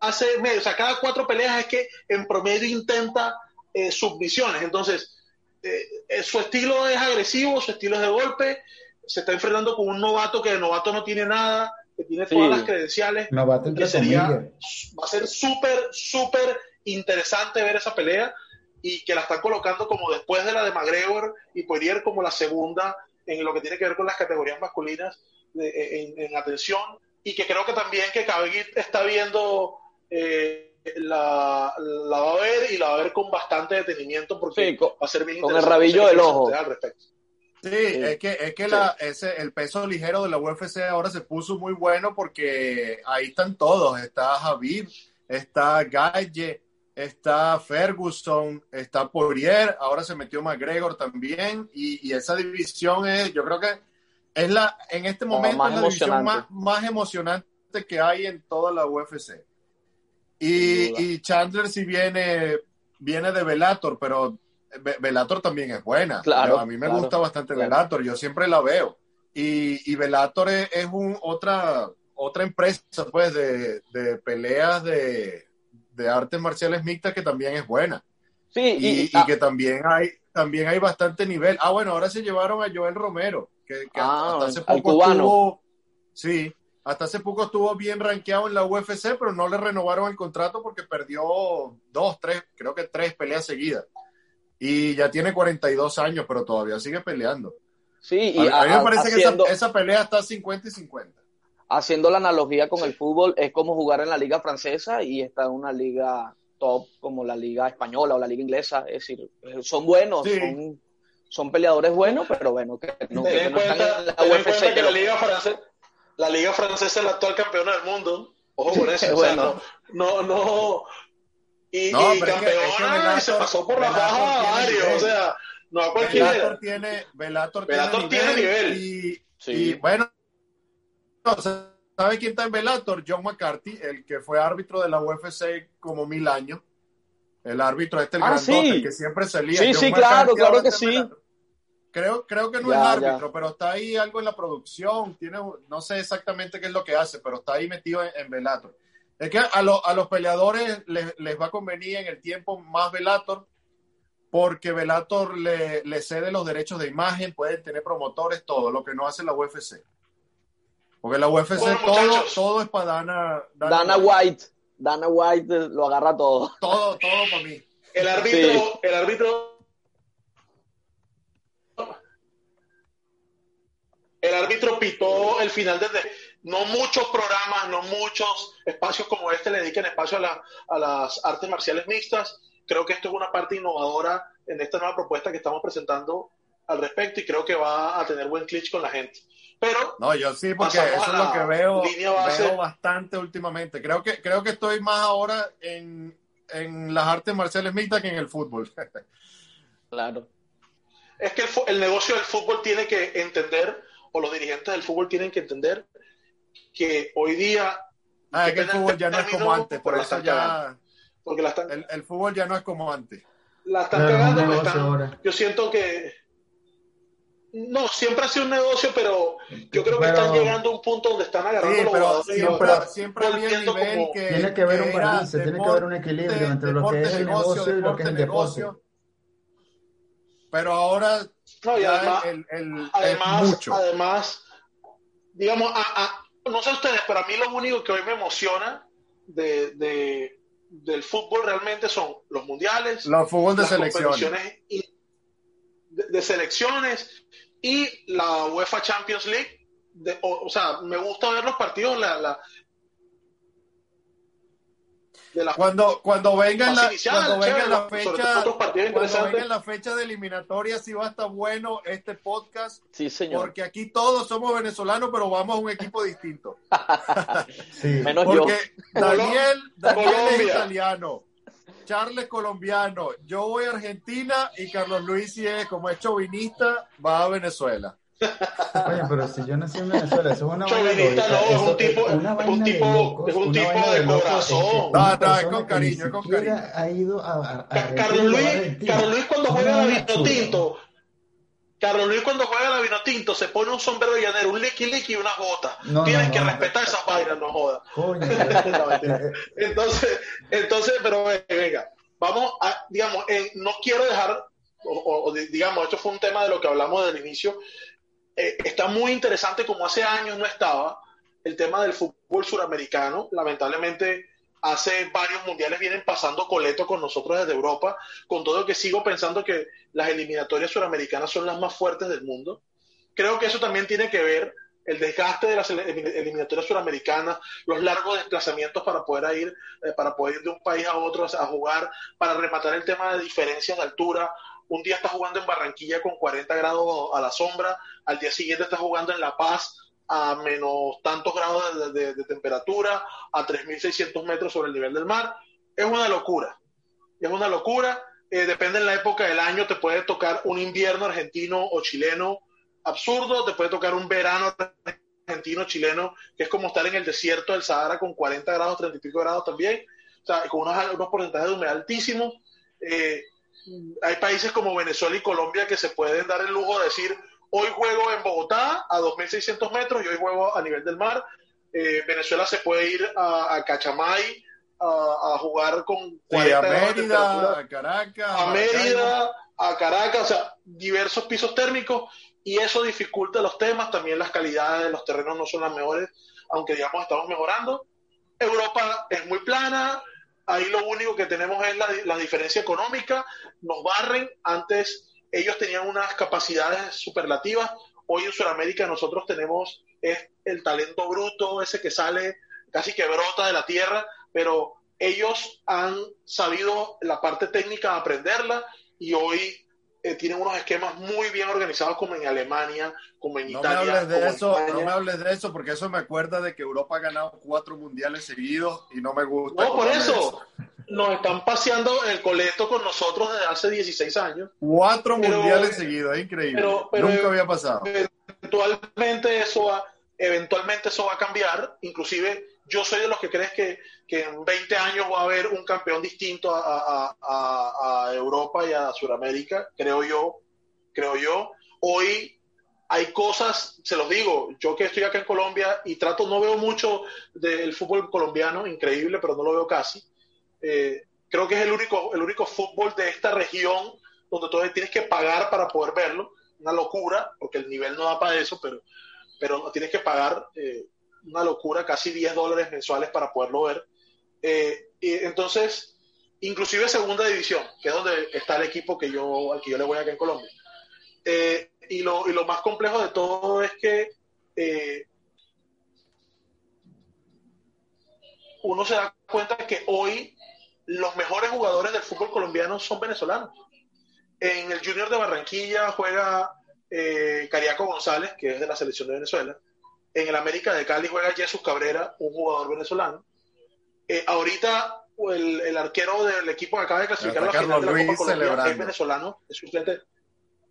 hace medio, o sea, cada cuatro peleas es que en promedio intenta eh, submisiones. Entonces, eh, eh, su estilo es agresivo, su estilo es de golpe, se está enfrentando con un novato que de novato no tiene nada, que tiene todas las credenciales. Novato que sería, va a ser súper, súper interesante ver esa pelea y que la están colocando como después de la de McGregor y Poirier como la segunda en lo que tiene que ver con las categorías masculinas en, atención y que creo que también que Khabib está viendo eh, la, va a ver y la va a ver con bastante detenimiento porque va a ser bien con el rabillo del ojo. Al respecto. Sí, es que, es que la, ese, el peso ligero de la UFC ahora se puso muy bueno porque ahí están todos. Está Javid, está Galle, está Ferguson, está Poirier, ahora se metió McGregor también. Y, y, esa división es, yo creo que es la, en este momento, la división más, más emocionante que hay en toda la UFC. Y, Chandler sí viene, viene de Velator, pero Velator también es buena. Claro, a mí me gusta bastante Velator, yo siempre la veo. Y, y Velator es, un, otra, otra empresa pues, de, de peleas de, de, artes marciales mixtas que también es buena. Sí, y, y, que también hay, también hay bastante nivel. Ah, bueno, ahora se llevaron a Joel Romero, que, ah, hasta hace poco estuvo, sí, hasta hace poco estuvo bien rankeado en la UFC, pero no le renovaron el contrato porque perdió dos, tres, creo que tres peleas seguidas. Y ya tiene 42 años, pero todavía sigue peleando. Sí, y a, mí me parece que esa, pelea está 50 y 50. Haciendo la analogía con el fútbol, es como jugar en la liga francesa y está en una liga top como la liga española o la liga inglesa. Es decir, son buenos, son, peleadores buenos, pero bueno, que no, están en la UFC. Que la liga francesa la liga francesa es la actual campeona del mundo. Ojo con eso. bueno. no, no, Y, no, y campeona y se pasó por la baja a varios. O sea, no a cualquiera. Velator tiene, Velator, Velator tiene, nivel. Y, y bueno, ¿sabe quién está en Velator? John McCarthy, el que fue árbitro de la UFC como mil años. El árbitro este, el ah, grandote, el que siempre salía. Sí, sí, claro, claro que sí. Creo, creo que no es árbitro, pero está ahí algo en la producción. Tiene, no sé exactamente qué es lo que hace, pero está ahí metido en, Velator. Es que a, a los peleadores les, les, va a convenir en el tiempo más Velator, porque Velator le, le, cede los derechos de imagen, pueden tener promotores, todo, lo que no hace la UFC. Porque la UFC todo, todo es para Dana, Dana, White. Dana White lo agarra todo. Todo, todo para mí. El árbitro, el árbitro el árbitro pitó el final desde no muchos programas, no muchos espacios como este le dediquen espacio a, a, las artes marciales mixtas. Creo que esto es una parte innovadora en esta nueva propuesta que estamos presentando al respecto y creo que va a tener buen cliché con la gente. Pero no, yo sí, porque eso es lo que veo, veo bastante últimamente. Creo que creo que estoy más ahora en, en las artes marciales mixtas que en el fútbol. claro. Es que el, el negocio del fútbol tiene que entender o los dirigentes del fútbol tienen que entender que hoy día... Ah, es que el fútbol ya no es como antes, por eso ya... Porque la están, el, el, fútbol ya no es como antes. La están cagando. Están, yo siento que... No, siempre ha sido un negocio, pero yo creo que pero, están llegando a un punto donde están agarrando sí, los pero. Siempre, siempre había nivel como, que... Tiene que haber un balance, tiene que haber un equilibrio entre lo que es el negocio, y lo que es el negocio. Pero ahora no, y además, el, el, además, mucho. además, digamos, a, a, no sé ustedes, pero a mí lo único que hoy me emociona de, de, del fútbol realmente son los mundiales, los fútbol de las selecciones. Y, de, de, selecciones y la UEFA Champions League. De, o, o, sea, me gusta ver los partidos, la, la, la cuando cuando venga la cuando venga la fecha cuando venga la fecha de eliminatoria si va a estar bueno este podcast sí señor. porque aquí todos somos venezolanos pero vamos a un equipo distinto. Sí. menos porque yo Daniel Daniel es italiano Charles colombiano. Yo voy a Argentina y Carlos Luis si es como es chauvinista va a Venezuela. Oye, pero si yo nací en Venezuela, eso es una Chovinista no, es un tipo, es un tipo, es un tipo de corazón. No, no, es con cariño, es con cariño. Ha ido a, a Carlos Luis, Carlos Luis cuando juega la vino tinto, Carlos Luis cuando juega la vino tinto se pone un sombrero llanero, un liqui liqui y una bota. No, Tienes no, que respetar esas vainas, no jodas. entonces, entonces, pero venga, vamos a, digamos, eh, no quiero dejar, o, o, digamos, esto fue un tema de lo que hablamos del inicio, eh, está muy interesante como hace años no estaba el tema del fútbol suramericano. Lamentablemente hace varios mundiales vienen pasando coleto con nosotros desde Europa, con todo que sigo pensando que las eliminatorias suramericanas son las más fuertes del mundo. Creo que eso también tiene que ver el desgaste de las eliminatorias suramericanas, los largos desplazamientos para poder ir, eh, para poder de un país a otro a jugar, para rematar el tema de diferencias de altura, un día estás jugando en Barranquilla con 40 grados a la sombra, al día siguiente estás jugando en La Paz a menos tantos grados de, de, de temperatura, a 3.600 metros sobre el nivel del mar. Es una locura, es una locura. Eh, depende en la época del año, te puede tocar un invierno argentino o chileno absurdo, te puede tocar un verano argentino, chileno, que es como estar en el desierto del Sahara con 40 grados, 30 y pico grados también, o sea, con unos, unos porcentajes de humedad altísimos. Eh, hay países como Venezuela y Colombia que se pueden dar el lujo de decir, hoy juego en Bogotá a 2.600 metros y hoy juego a nivel del mar. Eh, Venezuela se puede ir a, a Cachamay a, a, jugar con 40 sí, a Mérida, a Caracas, a Mérida, a Caracas, o sea, diversos pisos térmicos y eso dificulta los temas, también las calidades de los terrenos no son las mejores, aunque digamos estamos mejorando. Europa es muy plana, ahí lo único que tenemos es la, la, diferencia económica, nos barren, antes ellos tenían unas capacidades superlativas, hoy en Sudamérica nosotros tenemos es el talento bruto, ese que sale casi que brota de la tierra, pero ellos han sabido la parte técnica aprenderla y hoy eh, tienen unos esquemas muy bien organizados como en Alemania, como en no Italia. Me hables de eso, no me hables de eso porque eso me acuerda de que Europa ha ganado cuatro mundiales seguidos y no me gusta. No, por eso. eso. Nos están paseando el coleto con nosotros desde hace 16 años. Cuatro pero, mundiales seguidos, es increíble. Pero, pero, Nunca había pasado. Eventualmente eso va, eventualmente eso va a cambiar. Inclusive yo soy de los que crees que, que en 20 años va a haber un campeón distinto a, a, a, a Europa y a Sudamérica, creo yo, creo yo. Hoy hay cosas, se los digo, yo que estoy acá en Colombia y trato, no veo mucho del fútbol colombiano, increíble, pero no lo veo casi. Eh, creo que es el único, el único fútbol de esta región donde todavía tienes que pagar para poder verlo. Una locura, porque el nivel no da para eso, pero, pero tienes que pagar eh, una locura, casi 10 dólares mensuales para poderlo ver. Eh, entonces, inclusive segunda división, que es donde está el equipo que yo, al que yo le voy acá en Colombia. Eh, y, lo, y, lo, más complejo de todo es que uno se da cuenta que hoy los mejores jugadores del fútbol colombiano son venezolanos. En el Junior de Barranquilla juega eh, Cariaco González, que es de la selección de Venezuela. En el América de Cali juega Jesús Cabrera, un jugador venezolano. Eh, ahorita el, el, arquero del equipo que acaba de clasificar a la final de la Copa Colombia es venezolano, es suplente,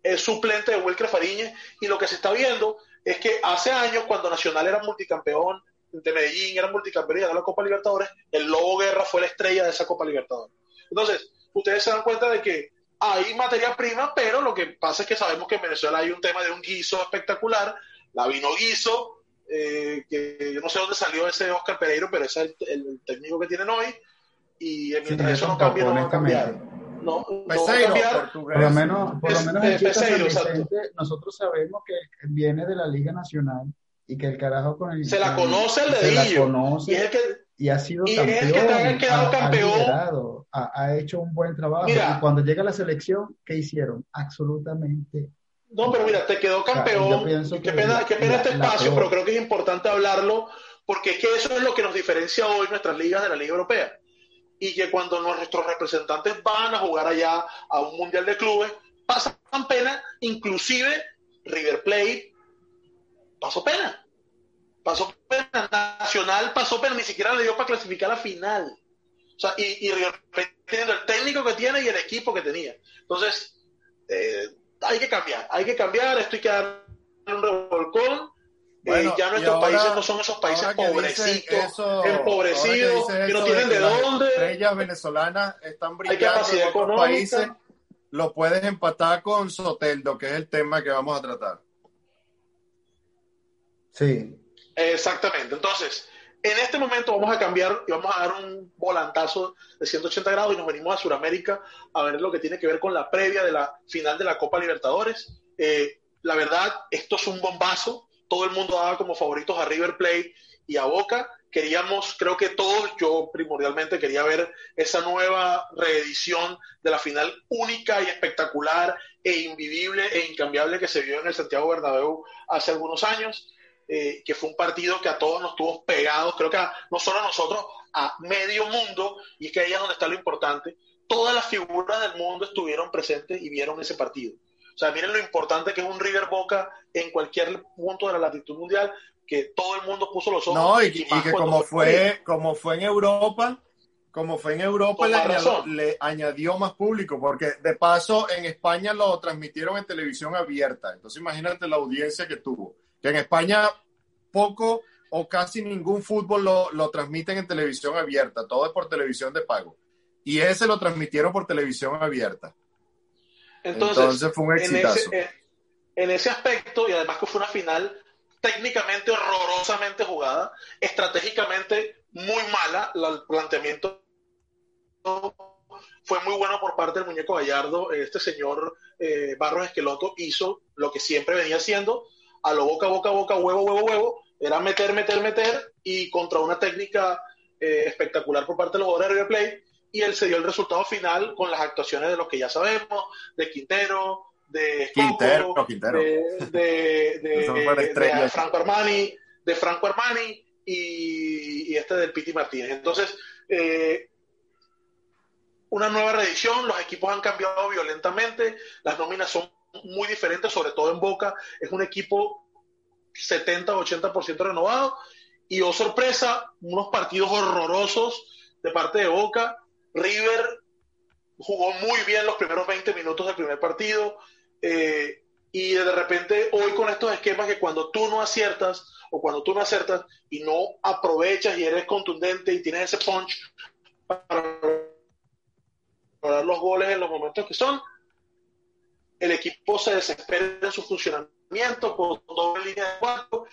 es suplente de Wilker Fariñez. Y lo que se está viendo es que hace años, cuando Nacional era multicampeón de Medellín, era multicampeón y ganó la Copa Libertadores, el Lobo Guerra fue la estrella de esa Copa Libertadores. Entonces, ustedes se dan cuenta de que hay materia prima, pero lo que pasa es que sabemos que en Venezuela hay un tema de un guiso espectacular, la vino guiso, eh, que yo no sé dónde salió ese Oscar Pereiro, pero ese es el, técnico que tienen hoy, y mientras eso no cambie, no va a cambiar. No, no va a cambiar. Por lo menos, por lo menos en Peseiro, nosotros sabemos que viene de la Liga Nacional y que el carajo con el... Se la conoce el dedillo. y, es el que, y ha sido y campeón. Es el que ha quedado campeón. Ha, ha, hecho un buen trabajo. Mira, y cuando llega la selección, ¿qué hicieron? Absolutamente no, pero mira, te quedó campeón. qué pena, qué pena este espacio, pero creo que es importante hablarlo porque es que eso es lo que nos diferencia hoy nuestras ligas de la Liga Europea. Y que cuando nuestros representantes van a jugar allá a un Mundial de Clubes, pasan pena, inclusive River Plate pasó pena. Pasó pena. Nacional pasó pena, ni siquiera le dio para clasificar a la final. O sea, y, y teniendo el técnico que tiene y el equipo que tenía. Entonces, eh, hay que cambiar, hay que cambiar, esto hay que dar un revolcón. Eh, ya nuestros países no son esos países pobrecitos, empobrecidos, que no tienen de, dónde. Estrellas venezolanas están brillando en otros países. Lo puedes empatar con Soteldo, que es el tema que vamos a tratar. Sí. Exactamente. Entonces, en este momento vamos a cambiar y vamos a dar un volantazo de 180 grados y nos venimos a Sudamérica a ver lo que tiene que ver con la previa de la final de la Copa Libertadores. Eh, la verdad, esto es un bombazo. Todo el mundo daba como favoritos a River Plate y a Boca. Queríamos, creo que todos, yo primordialmente quería ver esa nueva reedición de la final única y espectacular e invivible e incambiable que se vio en el Santiago Bernabéu hace algunos años. Eh, que fue un partido que a todos nos tuvo pegados, creo que no solo a nosotros, a medio mundo, y es que ahí es donde está lo importante. Todas las figuras del mundo estuvieron presentes y vieron ese partido. O sea, miren lo importante que es un River Boca en cualquier punto de la latitud mundial, que todo el mundo puso los ojos. No, y, que como fue, como fue en Europa, como fue en Europa, le añadió, le añadió, más público, porque de paso en España lo transmitieron en televisión abierta. Entonces imagínate la audiencia que tuvo que en España poco o casi ningún fútbol lo, lo, transmiten en televisión abierta, todo es por televisión de pago. Y ese lo transmitieron por televisión abierta. Entonces, fue un exitazo. En ese, en ese aspecto, y además que fue una final técnicamente horrorosamente jugada, estratégicamente muy mala, el planteamiento fue muy bueno por parte del muñeco Gallardo. Este señor eh, Barros Esqueloto hizo lo que siempre venía haciendo, a lo boca, boca, boca, huevo, huevo, huevo, era meter, meter, meter, y contra una técnica eh, espectacular por parte de los jugadores de Play, y él se dio el resultado final con las actuaciones de los que ya sabemos, de Quintero, de Quintero, Quintero. de, de, Franco Armani, de Franco Armani y, este del Piti Martínez. Entonces, eh, una nueva reedición, los equipos han cambiado violentamente, las nóminas son muy diferente, sobre todo en Boca. Es un equipo 70-80% renovado. Y oh sorpresa, unos partidos horrorosos de parte de Boca. River jugó muy bien los primeros 20 minutos del primer partido. Eh, y de repente hoy con estos esquemas que cuando tú no aciertas o cuando tú no aciertas y no aprovechas y eres contundente y tienes ese punch para dar los goles en los momentos que son, el equipo se desespera en su funcionamiento con doble línea de cuatro,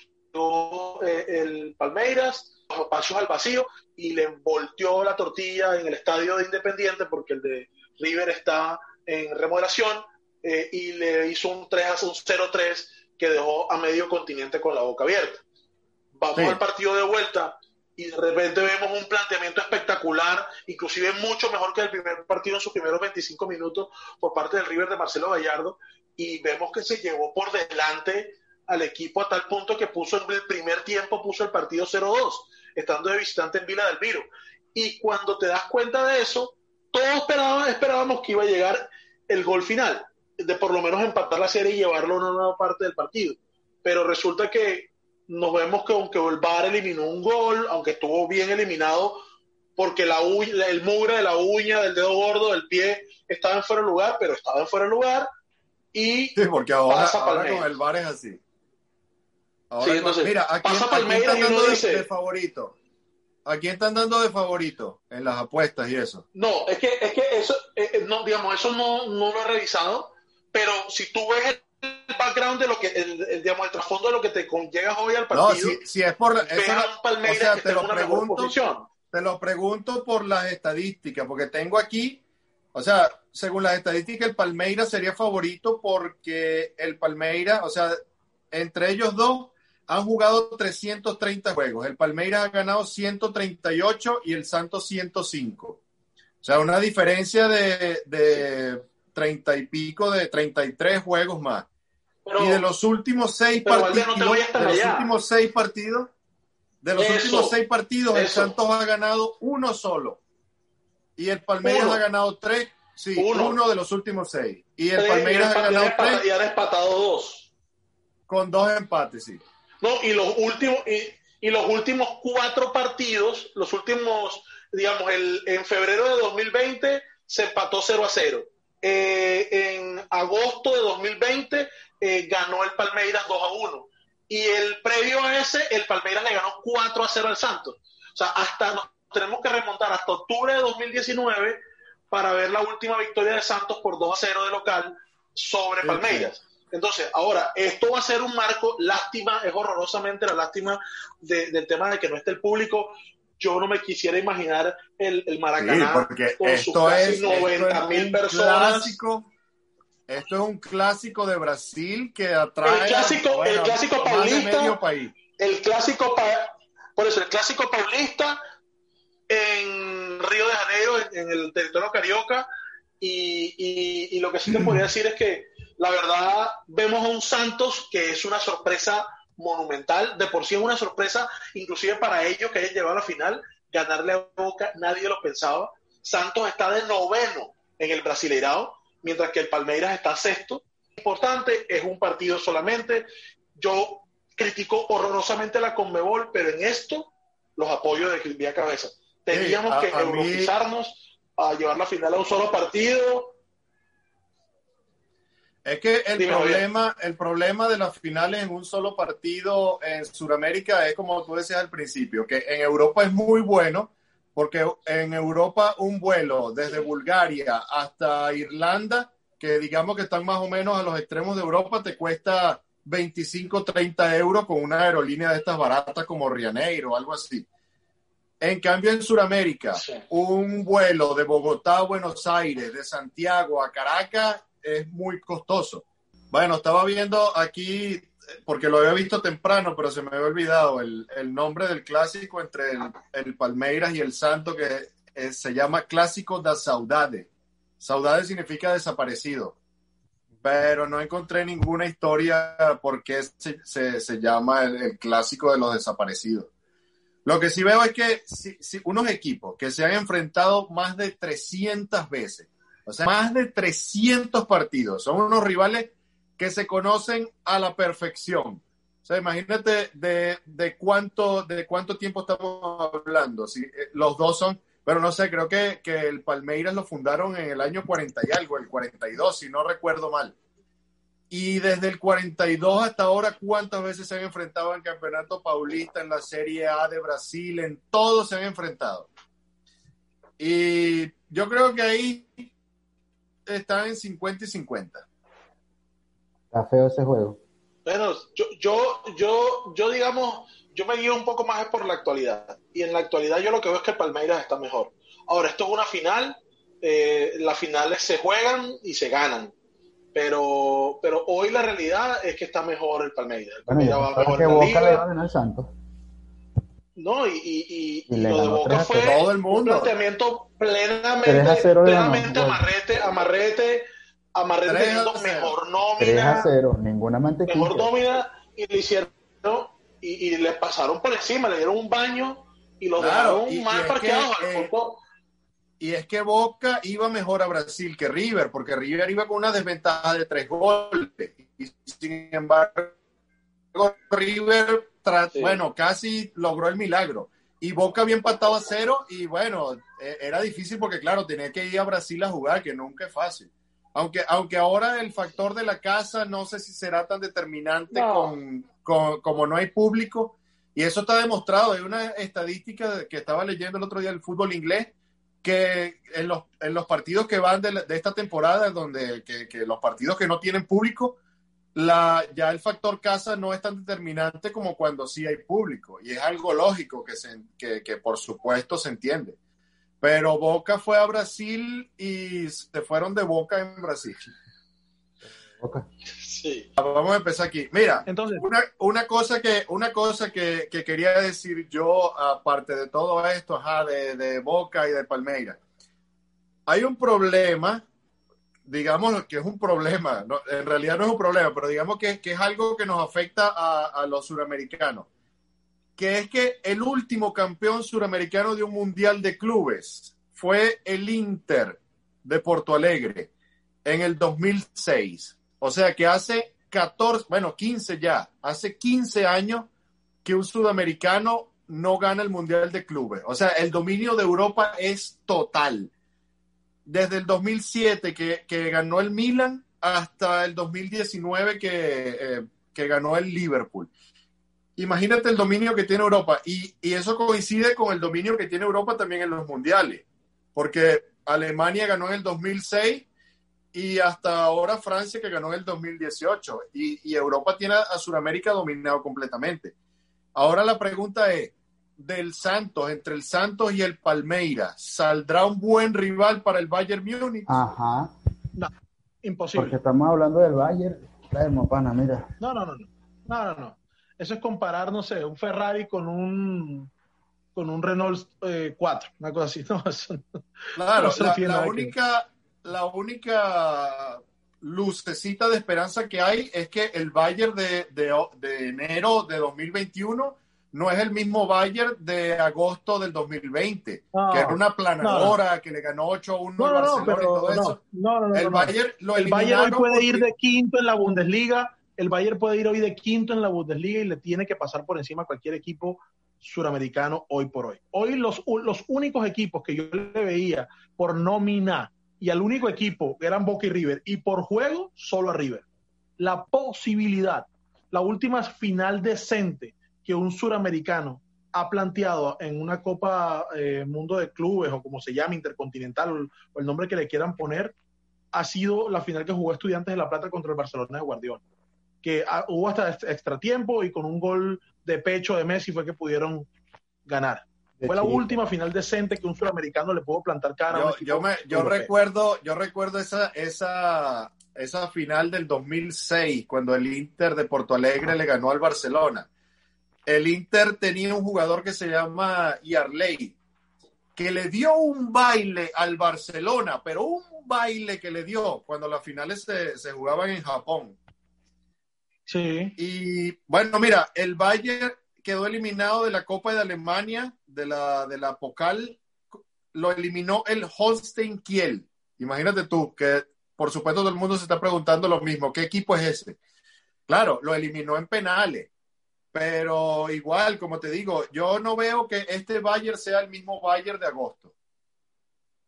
eh, el Palmeiras, pasos al vacío y le volteó la tortilla en el estadio de Independiente porque el de River está en remodelación eh, y le hizo un 3 a un 0-3 que dejó a medio continente con la boca abierta. Vamos al partido de vuelta y de repente vemos un planteamiento espectacular, inclusive mucho mejor que el primer partido en sus primeros 25 minutos por parte del River de Marcelo Gallardo y vemos que se llevó por delante al equipo a tal punto que puso en el primer tiempo puso el partido 0-2, estando de visitante en Vila del Viro. Y cuando te das cuenta de eso, todos esperábamos, esperábamos que iba a llegar el gol final, de por lo menos empatar la serie y llevarlo a una nueva parte del partido. Pero resulta que nos vemos que aunque el VAR eliminó un gol, aunque estuvo bien eliminado, porque la el mugre de la uña, del dedo gordo, del pie, estaba en fuera de lugar, pero estaba en fuera de lugar. Y sí, porque ahora, con el VAR es así. sí, entonces, mira, aquí, pasa Palmeiras y uno dice... De favorito. ¿A quién están dando de favorito en las apuestas y eso? No, es que, es que eso, eh, eh, no, digamos, eso no, no lo he revisado, pero si tú ves el background de lo que, el, digamos, el trasfondo de lo que te llegas hoy al partido. No, si, si es por eso, o sea, te lo pregunto, te lo pregunto por las estadísticas, porque tengo aquí, o sea, según las estadísticas, el Palmeiras sería favorito porque el Palmeiras, o sea, entre ellos dos han jugado 330 juegos. El Palmeiras ha ganado 138 y el Santos 105. O sea, una diferencia de, de 30 y pico, de 33 juegos más. Y de los últimos seis partidos, de los últimos seis partidos, de los últimos seis partidos, el Santos ha ganado uno solo. Y el Palmeiras ha ganado tres, sí, uno. de los últimos seis. Y el Palmeiras ha ganado tres. Y ha empatado dos. Con dos empates, sí. No, y los últimos, y, los últimos cuatro partidos, los últimos, digamos, el, en febrero de 2020 se empató 0 a 0. Eh, en agosto de 2020 eh, ganó el Palmeiras 2 a 1. Y el previo a ese, el Palmeiras le ganó 4 a 0 al Santos. O sea, hasta nos tenemos que remontar hasta octubre de 2019 para ver la última victoria de Santos por 2 a 0 de local sobre Palmeiras. Entonces, ahora, esto va a ser un marco, lástima, es horrorosamente la lástima del tema de que no esté el público. Yo no me quisiera imaginar el, el Maracaná porque con esto es, 90 mil personas. Clásico, esto es un clásico de Brasil que atrae el clásico, el clásico paulista, el clásico por eso el clásico paulista en Río de Janeiro, en, el territorio carioca, y, y, y, lo que sí te podría decir es que la verdad, vemos a un Santos que es una sorpresa monumental, de por sí es una sorpresa, inclusive para ellos que hayan llegado a la final, ganarle a Boca, nadie lo pensaba. Santos está de noveno en el Brasileirao, mientras que el Palmeiras está sexto. Importante, es un partido solamente. Yo critico horrorosamente la Conmebol, pero en esto los apoyo de vía cabeza. Teníamos que europeizarnos a llevar la final a un solo partido es que el problema, el problema de las finales en un solo partido en Sudamérica es como tú decías al principio, que en Europa es muy bueno, porque en Europa un vuelo desde Bulgaria hasta Irlanda, que digamos que están más o menos a los extremos de Europa, te cuesta 25, 30 euros con una aerolínea de estas baratas como Ryanair o algo así. En cambio, en Sudamérica, un vuelo de Bogotá a Buenos Aires, de Santiago a Caracas, es muy costoso. Bueno, estaba viendo aquí, porque lo había visto temprano, pero se me había olvidado el, nombre del clásico entre el, Palmeiras y el Santo, que se llama Clásico da Saudade. Saudade significa desaparecido, pero no encontré ninguna historia por qué se, se, llama el, clásico de los desaparecidos. Lo que sí veo es que si, unos equipos que se han enfrentado más de 300 veces, o sea, más de 300 partidos. Son unos rivales que se conocen a la perfección. O sea, imagínate de, cuánto, de cuánto tiempo estamos hablando. Si, eh, los dos son, pero no sé, creo que, que el Palmeiras lo fundaron en el año 40 y algo, el 42, si no recuerdo mal. Y desde el 42 hasta ahora, ¿cuántas veces se han enfrentado en Campeonato Paulista, en la Serie A de Brasil? En todos se han enfrentado. Y yo creo que ahí está en 50 y 50. Está feo ese juego. Bueno, yo, yo, yo, yo digamos, yo me guío un poco más por la actualidad. Y en la actualidad yo lo que veo es que Palmeiras está mejor. Ahora, esto es una final, eh, las finales se juegan y se ganan. Pero, pero hoy la realidad es que está mejor el Palmeiras. El Palmeiras va mejor que en la Boca liga. le va a ganar Santos. No, y, y, y, Y lo de Boca 3 fue todo el un planteamiento 3 plenamente, 0 le ganó. plenamente amarrete, amarrete, amarrete 3 a teniendo 0. mejor 3 nómina, a 0, ninguna mantequilla. mejor nómina, y le hicieron, y, y le pasaron por encima, le dieron un baño y los Claro, dejaron mal es parqueados que, al eh, fondo. Y es que Boca iba mejor a Brasil que River, porque River iba con una desventaja de tres goles. Y sin embargo, River, Sí. bueno, casi logró el milagro. Y Boca había empatado a cero y bueno, eh, era difícil porque claro, tenía que ir a Brasil a jugar, que nunca es fácil. Aunque, aunque ahora el factor de la casa no sé si será tan determinante No. con, con- como no hay público. Y eso está demostrado. Hay una estadística que estaba leyendo el otro día del fútbol inglés que en los, en los partidos que van de, la- de esta temporada, donde que, que los partidos que no tienen público, la, ya el factor casa no es tan determinante como cuando sí hay público. Y es algo lógico que, se, que, que por supuesto se entiende. Pero Boca fue a Brasil y se fueron de Boca en Brasil. Boca. Sí. Vamos a empezar aquí. Mira, Entonces, una, una cosa que una cosa que, que quería decir yo aparte de todo esto ajá, de, de Boca y de Palmeiras hay un problema digamos que es un problema en realidad no es un problema pero digamos que, que es algo que nos afecta a, a los suramericanos que es que el último campeón suramericano de un mundial de clubes fue el Inter de Porto Alegre en el 2006 o sea que hace 14, bueno, 15 ya, hace 15 años que un sudamericano no gana el Mundial de Clubes. O sea, el dominio de Europa es total. Desde el 2007 que, que ganó el Milan hasta el 2019 que, eh, que ganó el Liverpool. Imagínate el dominio que tiene Europa y, y eso coincide con el dominio que tiene Europa también en los mundiales, porque Alemania ganó en el 2006 y hasta ahora Francia que ganó en el 2018 y, y Europa tiene a Sudamérica dominado completamente. Ahora la pregunta es, del Santos, entre el Santos y el Palmeiras, ¿saldrá un buen rival para el Bayern Múnich? Ajá. imposible. Porque estamos hablando del Bayern. Traemos, pana, mira. No, no, no, no. No, no, no. Eso es comparar, no sé, un Ferrari con un con un Renault eh, 4, una cosa así. No, eso no. Claro, Eso la, que única, la única lucecita de esperanza que hay es que el Bayern de, de, de enero de 2021 no es el mismo Bayern de agosto del 2020, No, que era una planadora que le ganó 8-1 No, al Barcelona y todo eso. el. Bayern lo El Bayern hoy puede ir de quinto en la Bundesliga. El Bayern puede ir hoy de quinto en la Bundesliga y le tiene que pasar por encima a cualquier equipo suramericano hoy por hoy. Hoy los, los únicos equipos que yo le veía por nómina y al único equipo eran Boca y River y por juego solo a River. La posibilidad, la última final decente que un suramericano ha planteado en una Copa eh, Mundo de Clubes o como se llama, Intercontinental o, o el nombre que le quieran poner, ha sido la final que jugó Estudiantes de La Plata contra el Barcelona de Guardiola. Que ah, hubo hasta extra tiempo y con un gol de pecho de Messi fue que pudieron ganar. De Fue la última final decente que un suramericano le pudo plantar cara a un Yo, yo, me, yo recuerdo, yo recuerdo esa, esa, esa final del 2006, cuando el Inter de Porto Alegre le ganó al Barcelona. El Inter tenía un jugador que se llama Yarley, que le dio un baile al Barcelona, pero un baile que le dio cuando las finales se, se jugaban en Japón. Sí, Y bueno, mira, el Bayern quedó eliminado de la Copa de Alemania, de la, de la Pokal, lo eliminó el Holstein Kiel. Imagínate tú, que por supuesto todo el mundo se está preguntando lo mismo, ¿qué equipo es ese? Claro, lo eliminó en penales, pero igual, como te digo, yo no veo que este Bayern sea el mismo Bayern de agosto.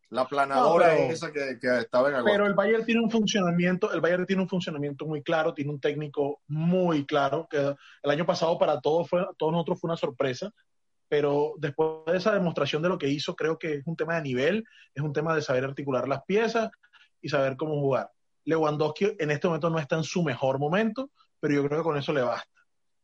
La planadora No, pero- esa que, que estaba en agosto. pero el Bayern tiene un funcionamiento, el Bayern tiene un funcionamiento muy claro, tiene un técnico muy claro, que el año pasado para todos, fue, todos nosotros fue una sorpresa, pero después de esa demostración de lo que hizo, creo que es un tema de nivel, es un tema de saber articular las piezas y saber cómo jugar. Lewandowski en este momento no está en su mejor momento, pero yo creo que con eso le basta.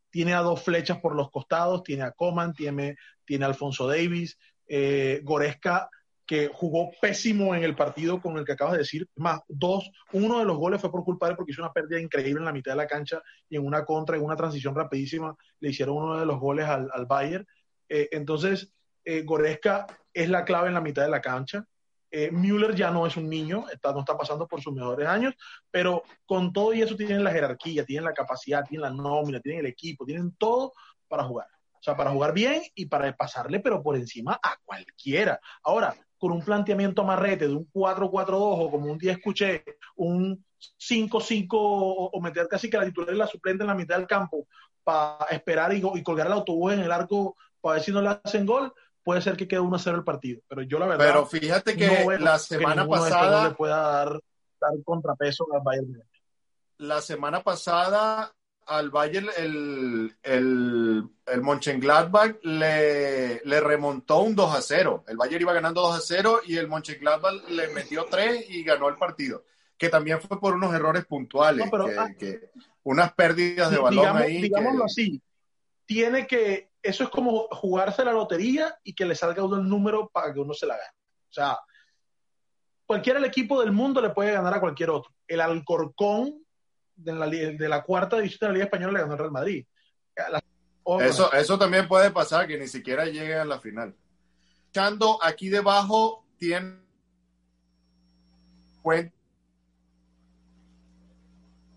Tiene a dos flechas por los costados, tiene a Coman, tiene, tiene a Alfonso Davis, eh, Goresca que jugó pésimo en el partido con el que acabas de decir, más dos, uno de los goles fue por culpa de él porque hizo una pérdida increíble en la mitad de la cancha y en una contra, en una transición rapidísima, le hicieron uno de los goles al, al Bayern. Eh, entonces, eh, Goresca es la clave en la mitad de la cancha. Eh, Müller ya no es un niño, está, no está pasando por sus mejores años, pero con todo y eso tienen la jerarquía, tienen la capacidad, tienen la nómina, tienen el equipo, tienen todo para jugar. O sea, para jugar bien y para pasarle, pero por encima a cualquiera. Ahora, con un planteamiento amarrete de un 4-4-2 o como un día escuché, un 5-5 o, meter casi que la titular y la suplente en la mitad del campo para esperar y, colgar el autobús en el arco para ver si no le hacen gol, puede ser que quede 1-0 el partido. Pero yo la verdad. Pero fíjate que la semana pasada. No le pueda dar, dar contrapeso al Bayern. La semana pasada al Bayern el, el, el Mönchengladbach le, le, remontó un 2 a 0. El Bayern iba ganando 2 a 0 y el Mönchengladbach le metió 3 y ganó el partido. Que también fue por unos errores puntuales, ah, que, unas pérdidas de balón ahí. Digámoslo así, tiene que, eso es como jugarse la lotería y que le salga uno el número para que uno se la gane. O sea, cualquier equipo del mundo le puede ganar a cualquier otro. El Alcorcón de la, de la cuarta división de la Liga Española le ganó el Real Madrid. eso, eso también puede pasar, que ni siquiera llegue a la final. Echando aquí debajo, tiene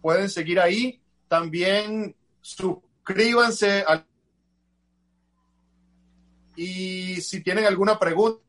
pueden seguir ahí. También suscríbanse al y si tienen alguna pregunta